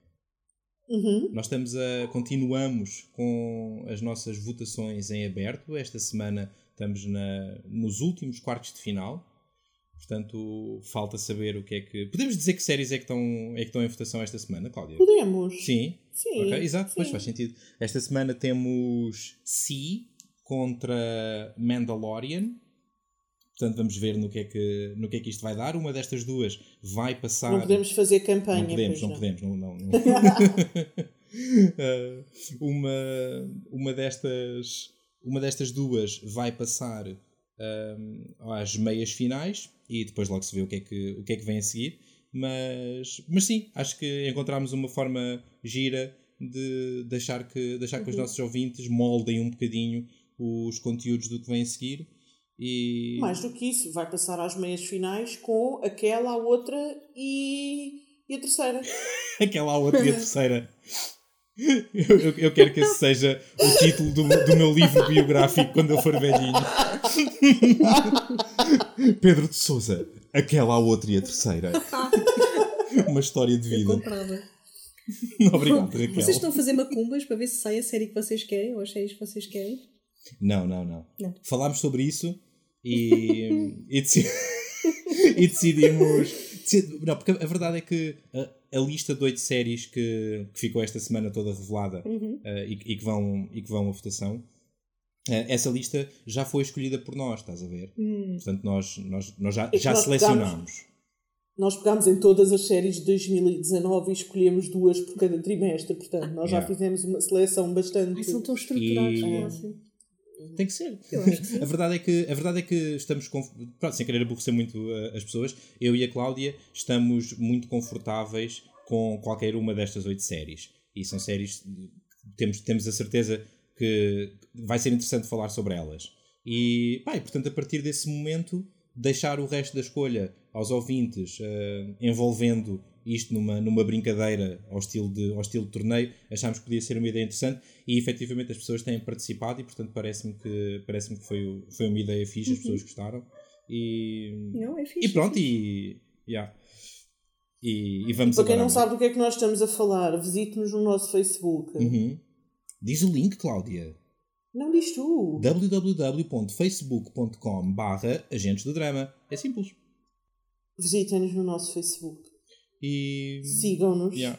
Uhum. Nós estamos a continuamos com as nossas votações em aberto. Esta semana estamos na, nos últimos quartos de final. Portanto, falta saber o que é que. Podemos dizer que séries é que estão, é que estão em votação esta semana, Cláudia? Podemos. Sim. Sim. Ok, exato, pois sim. faz sentido. Esta semana temos Si contra Mandalorian. Portanto, vamos ver no que, é que, no que é que isto vai dar. Uma destas duas vai passar. Não podemos fazer campanha. Não podemos, pois não podemos, não, não, não. Ah, uma, uma destas uma destas duas vai passar ahm, às meias finais e depois logo se vê o que é que, o que, é que vem a seguir. Mas, mas sim, acho que encontramos uma forma gira de deixar que, deixar que os nossos ouvintes moldem um bocadinho os conteúdos do que vem a seguir. E... Mais do que isso, vai passar às meias finais com aquela, a outra e, e a terceira. Aquela outra e a terceira. Eu, eu- eu quero que esse seja o título do, do meu livro biográfico quando eu for velhinho. Pedro de Souza, aquela a outra e a terceira. Uma história de vida. Comprava. Obrigado, Raquel. Vocês estão a fazer macumbas para ver se sai a série que vocês querem ou as séries que vocês querem? Não, não, não, Não. Falámos sobre isso e, e, deci- e decidimos. deci- Não, porque a verdade é que a, a lista de oito séries que, que ficou esta semana toda revelada Uhum. eh, e, e que vão, e que vão à votação, eh, essa lista já foi escolhida por nós, estás a ver? Hum. Portanto, nós, nós, nós já, que já nós selecionámos. Nós pegámos em todas as séries de 2019 e escolhemos duas por cada trimestre, portanto, nós já Yeah. fizemos uma seleção bastante. Ai, são tão estruturados. E- não é assim? Tem que ser. Que. A verdade é que, a verdade é que estamos, conf- pronto, sem querer aborrecer muito uh, as pessoas, eu e a Cláudia estamos muito confortáveis com qualquer uma destas oito séries. E são séries que temos, temos a certeza que vai ser interessante falar sobre elas. E, pá, e, portanto, a partir desse momento, deixar o resto da escolha aos ouvintes, uh, envolvendo isto numa, numa brincadeira ao estilo, de, ao estilo de torneio, achámos que podia ser uma ideia interessante e efetivamente as pessoas têm participado e portanto parece-me que, parece que foi, foi uma ideia fixe, as pessoas gostaram e, Não, é fixe. e pronto, é fixe. e, yeah. e, e vamos Para quem não sabe do que é que nós estamos a falar, visite-nos no nosso Facebook. Uhum. Diz o link, Cláudia. Não diz tu. www.facebook.com barra agentes do drama. É simples. Visitem-nos no nosso Facebook. E... Sigam-nos. Yeah.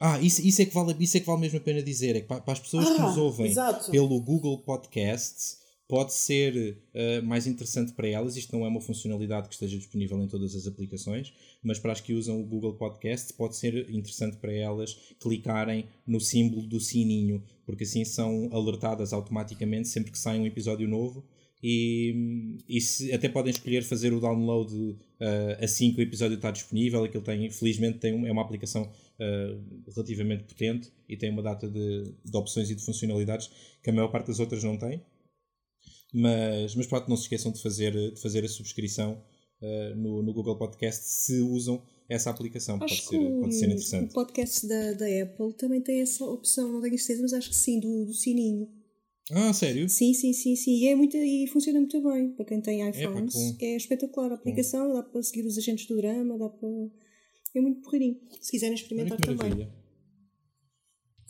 Ah, isso, isso, é que vale, isso é que vale mesmo a pena dizer. É que para, para as pessoas que Ah, nos ouvem exato. pelo Google Podcasts, pode ser eh, mais interessante para elas. Isto não é uma funcionalidade que esteja disponível em todas as aplicações, mas para as que usam o Google Podcasts, pode ser interessante para elas clicarem no símbolo do sininho, porque assim são alertadas automaticamente sempre que sai um episódio novo. E, e se, até podem escolher fazer o download eh, assim que o episódio está disponível. Aquilo tem, felizmente, tem um- é uma aplicação eh, relativamente potente e tem uma data de, de opções e de funcionalidades que a maior parte das outras não tem. Mas, mas pronto, não se esqueçam de fazer, de fazer a subscrição eh, no, no Google Podcast se usam essa aplicação. Pode Acho que ser, o, pode ser o interessante. podcast da, da Apple também tem essa opção, não tenho certeza, mas acho que sim, do, do sininho. Ah, sério? Sim, sim, sim, sim. E, é muito, e funciona muito bem para quem tem iPhones. bom. É, espetacular a aplicação, dá para seguir os agentes do drama, dá para. É muito porreirinho. Se quiserem experimentar que também. maravilha.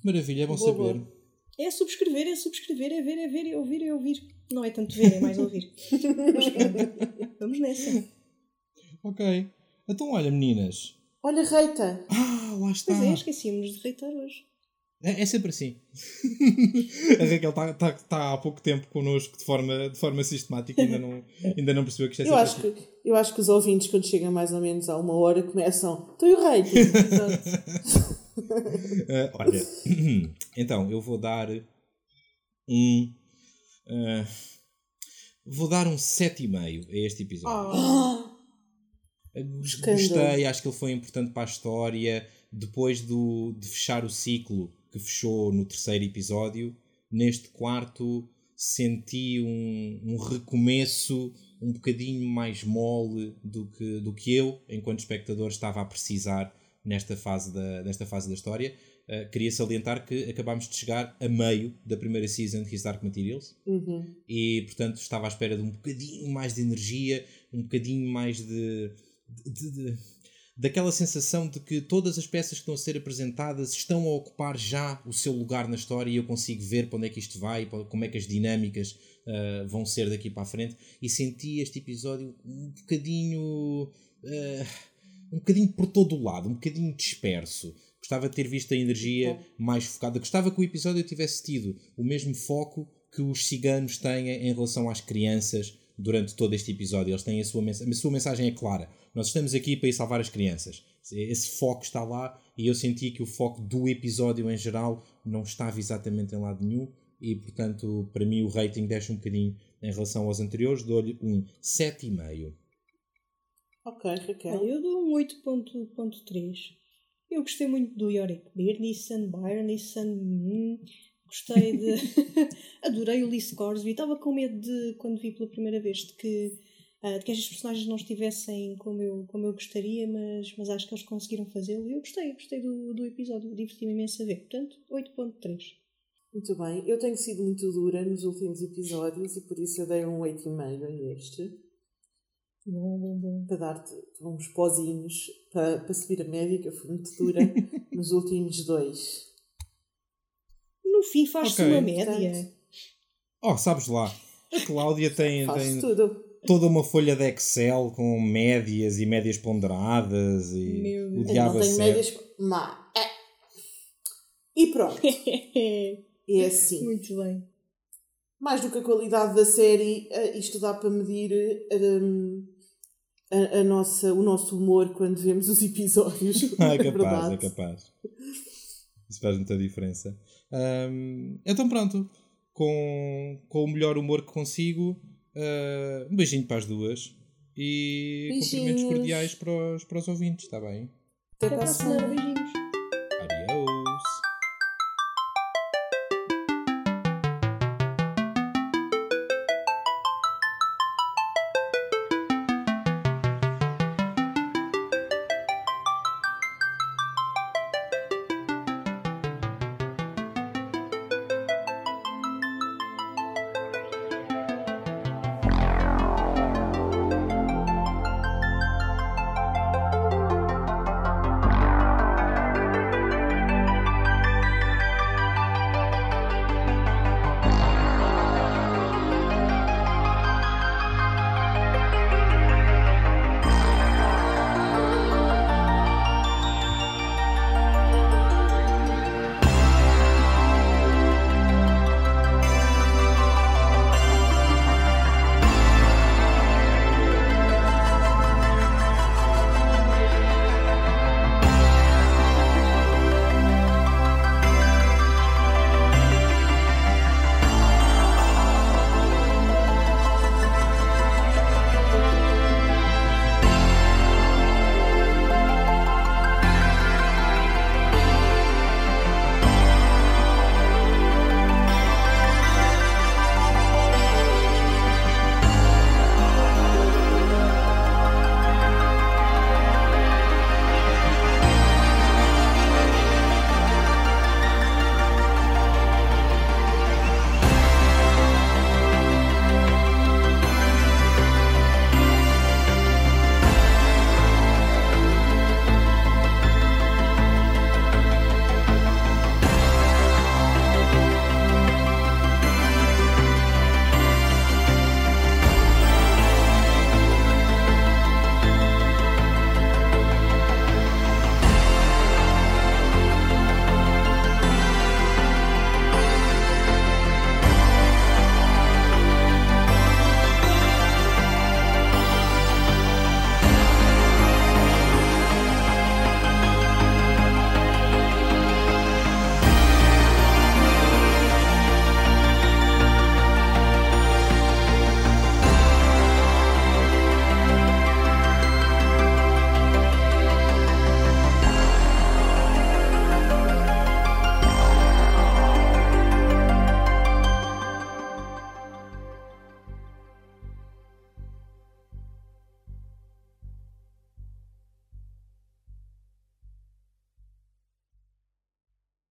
Maravilha, é bom Boa, saber. boa. É subscrever, é subscrever, é ver, é ver, é ouvir, é ouvir. Não é tanto ver, é mais ouvir. Mas pronto, vamos nessa. Ok. Então, olha, meninas. Olha, Reita. Ah, lá está. Pois é, esquecíamos de reitar hoje. É, é sempre assim. a Raquel está tá, tá há pouco tempo connosco de forma, de forma sistemática ainda não, ainda não percebeu que isto é Eu sempre acho, assim. que, eu acho que os ouvintes, quando chegam mais ou menos a uma hora, começam. Tu e o. Exato. Ah, olha, então eu vou dar um. ah, vou dar um 7,5 a este episódio. Escândalo. Gostei, acho que ele foi importante para a história. depois do, de fechar o ciclo que fechou no terceiro episódio, neste quarto senti um, um recomeço um bocadinho mais mole do que, do que eu, enquanto espectador, estava a precisar nesta fase da, nesta fase da história. Uh, queria salientar que acabámos de chegar a meio da primeira season de His Dark Materials Uhum. e, portanto, estava à espera de um bocadinho mais de energia, um bocadinho mais de, de- de- daquela sensação de que todas as peças que estão a ser apresentadas estão a ocupar já o seu lugar na história e eu consigo ver para onde é que isto vai, como é que as dinâmicas ah, vão ser daqui para a frente e senti este episódio um bocadinho ah, um bocadinho por todo o lado, um bocadinho disperso. Gostava de ter visto a energia mais focada. Gostava que o episódio tivesse tido o mesmo foco que os ciganos têm em relação às crianças durante todo este episódio. Eles têm a sua, mens a sua mensagem é clara. Nós estamos aqui para ir salvar as crianças. Esse foco está lá e eu senti que o foco do episódio em geral não estava exatamente em lado nenhum e, portanto, para mim o rating desce um bocadinho em relação aos anteriores. Dou-lhe um 7,5. Ok, Raquel. eu dou um 8.3. Eu gostei muito do Yorick Byron, Nissan. Hum, gostei de. Adorei o Lee Scoresby. Estava com medo de, quando vi pela primeira vez, de que, de que estas personagens não estivessem como eu, como eu gostaria, mas, mas acho que eles conseguiram fazê-lo. E eu gostei, gostei do, do episódio. Diverti-me imenso a ver. Portanto, 8.3. Muito bem. Eu tenho sido muito dura nos últimos episódios e por isso eu dei um 8,5 a este. Bom, bom, bom. Para dar-te uns pozinhos para, para subir a média, que eu fui muito dura nos últimos dois. No fim, faz-se Ok, uma média. portanto, Oh, sabes lá, a Cláudia tem, Faz tem tudo. Toda uma folha de Excel com médias e médias ponderadas e Meu o Deus. Eu diabo não médias. Má. É. E pronto. É assim. muito bem. Mais do que a qualidade da série, eh, isto dá para medir hum, a, a nossa, o nosso humor quando vemos os episódios. Ah, é na capaz, é verdade. capaz. Isso faz muita diferença. Ahm, então pronto, com, com o melhor humor que consigo, ah, um beijinho para as duas e Beijinhos. cumprimentos cordiais para os, para os ouvintes, está bem? Até Até a.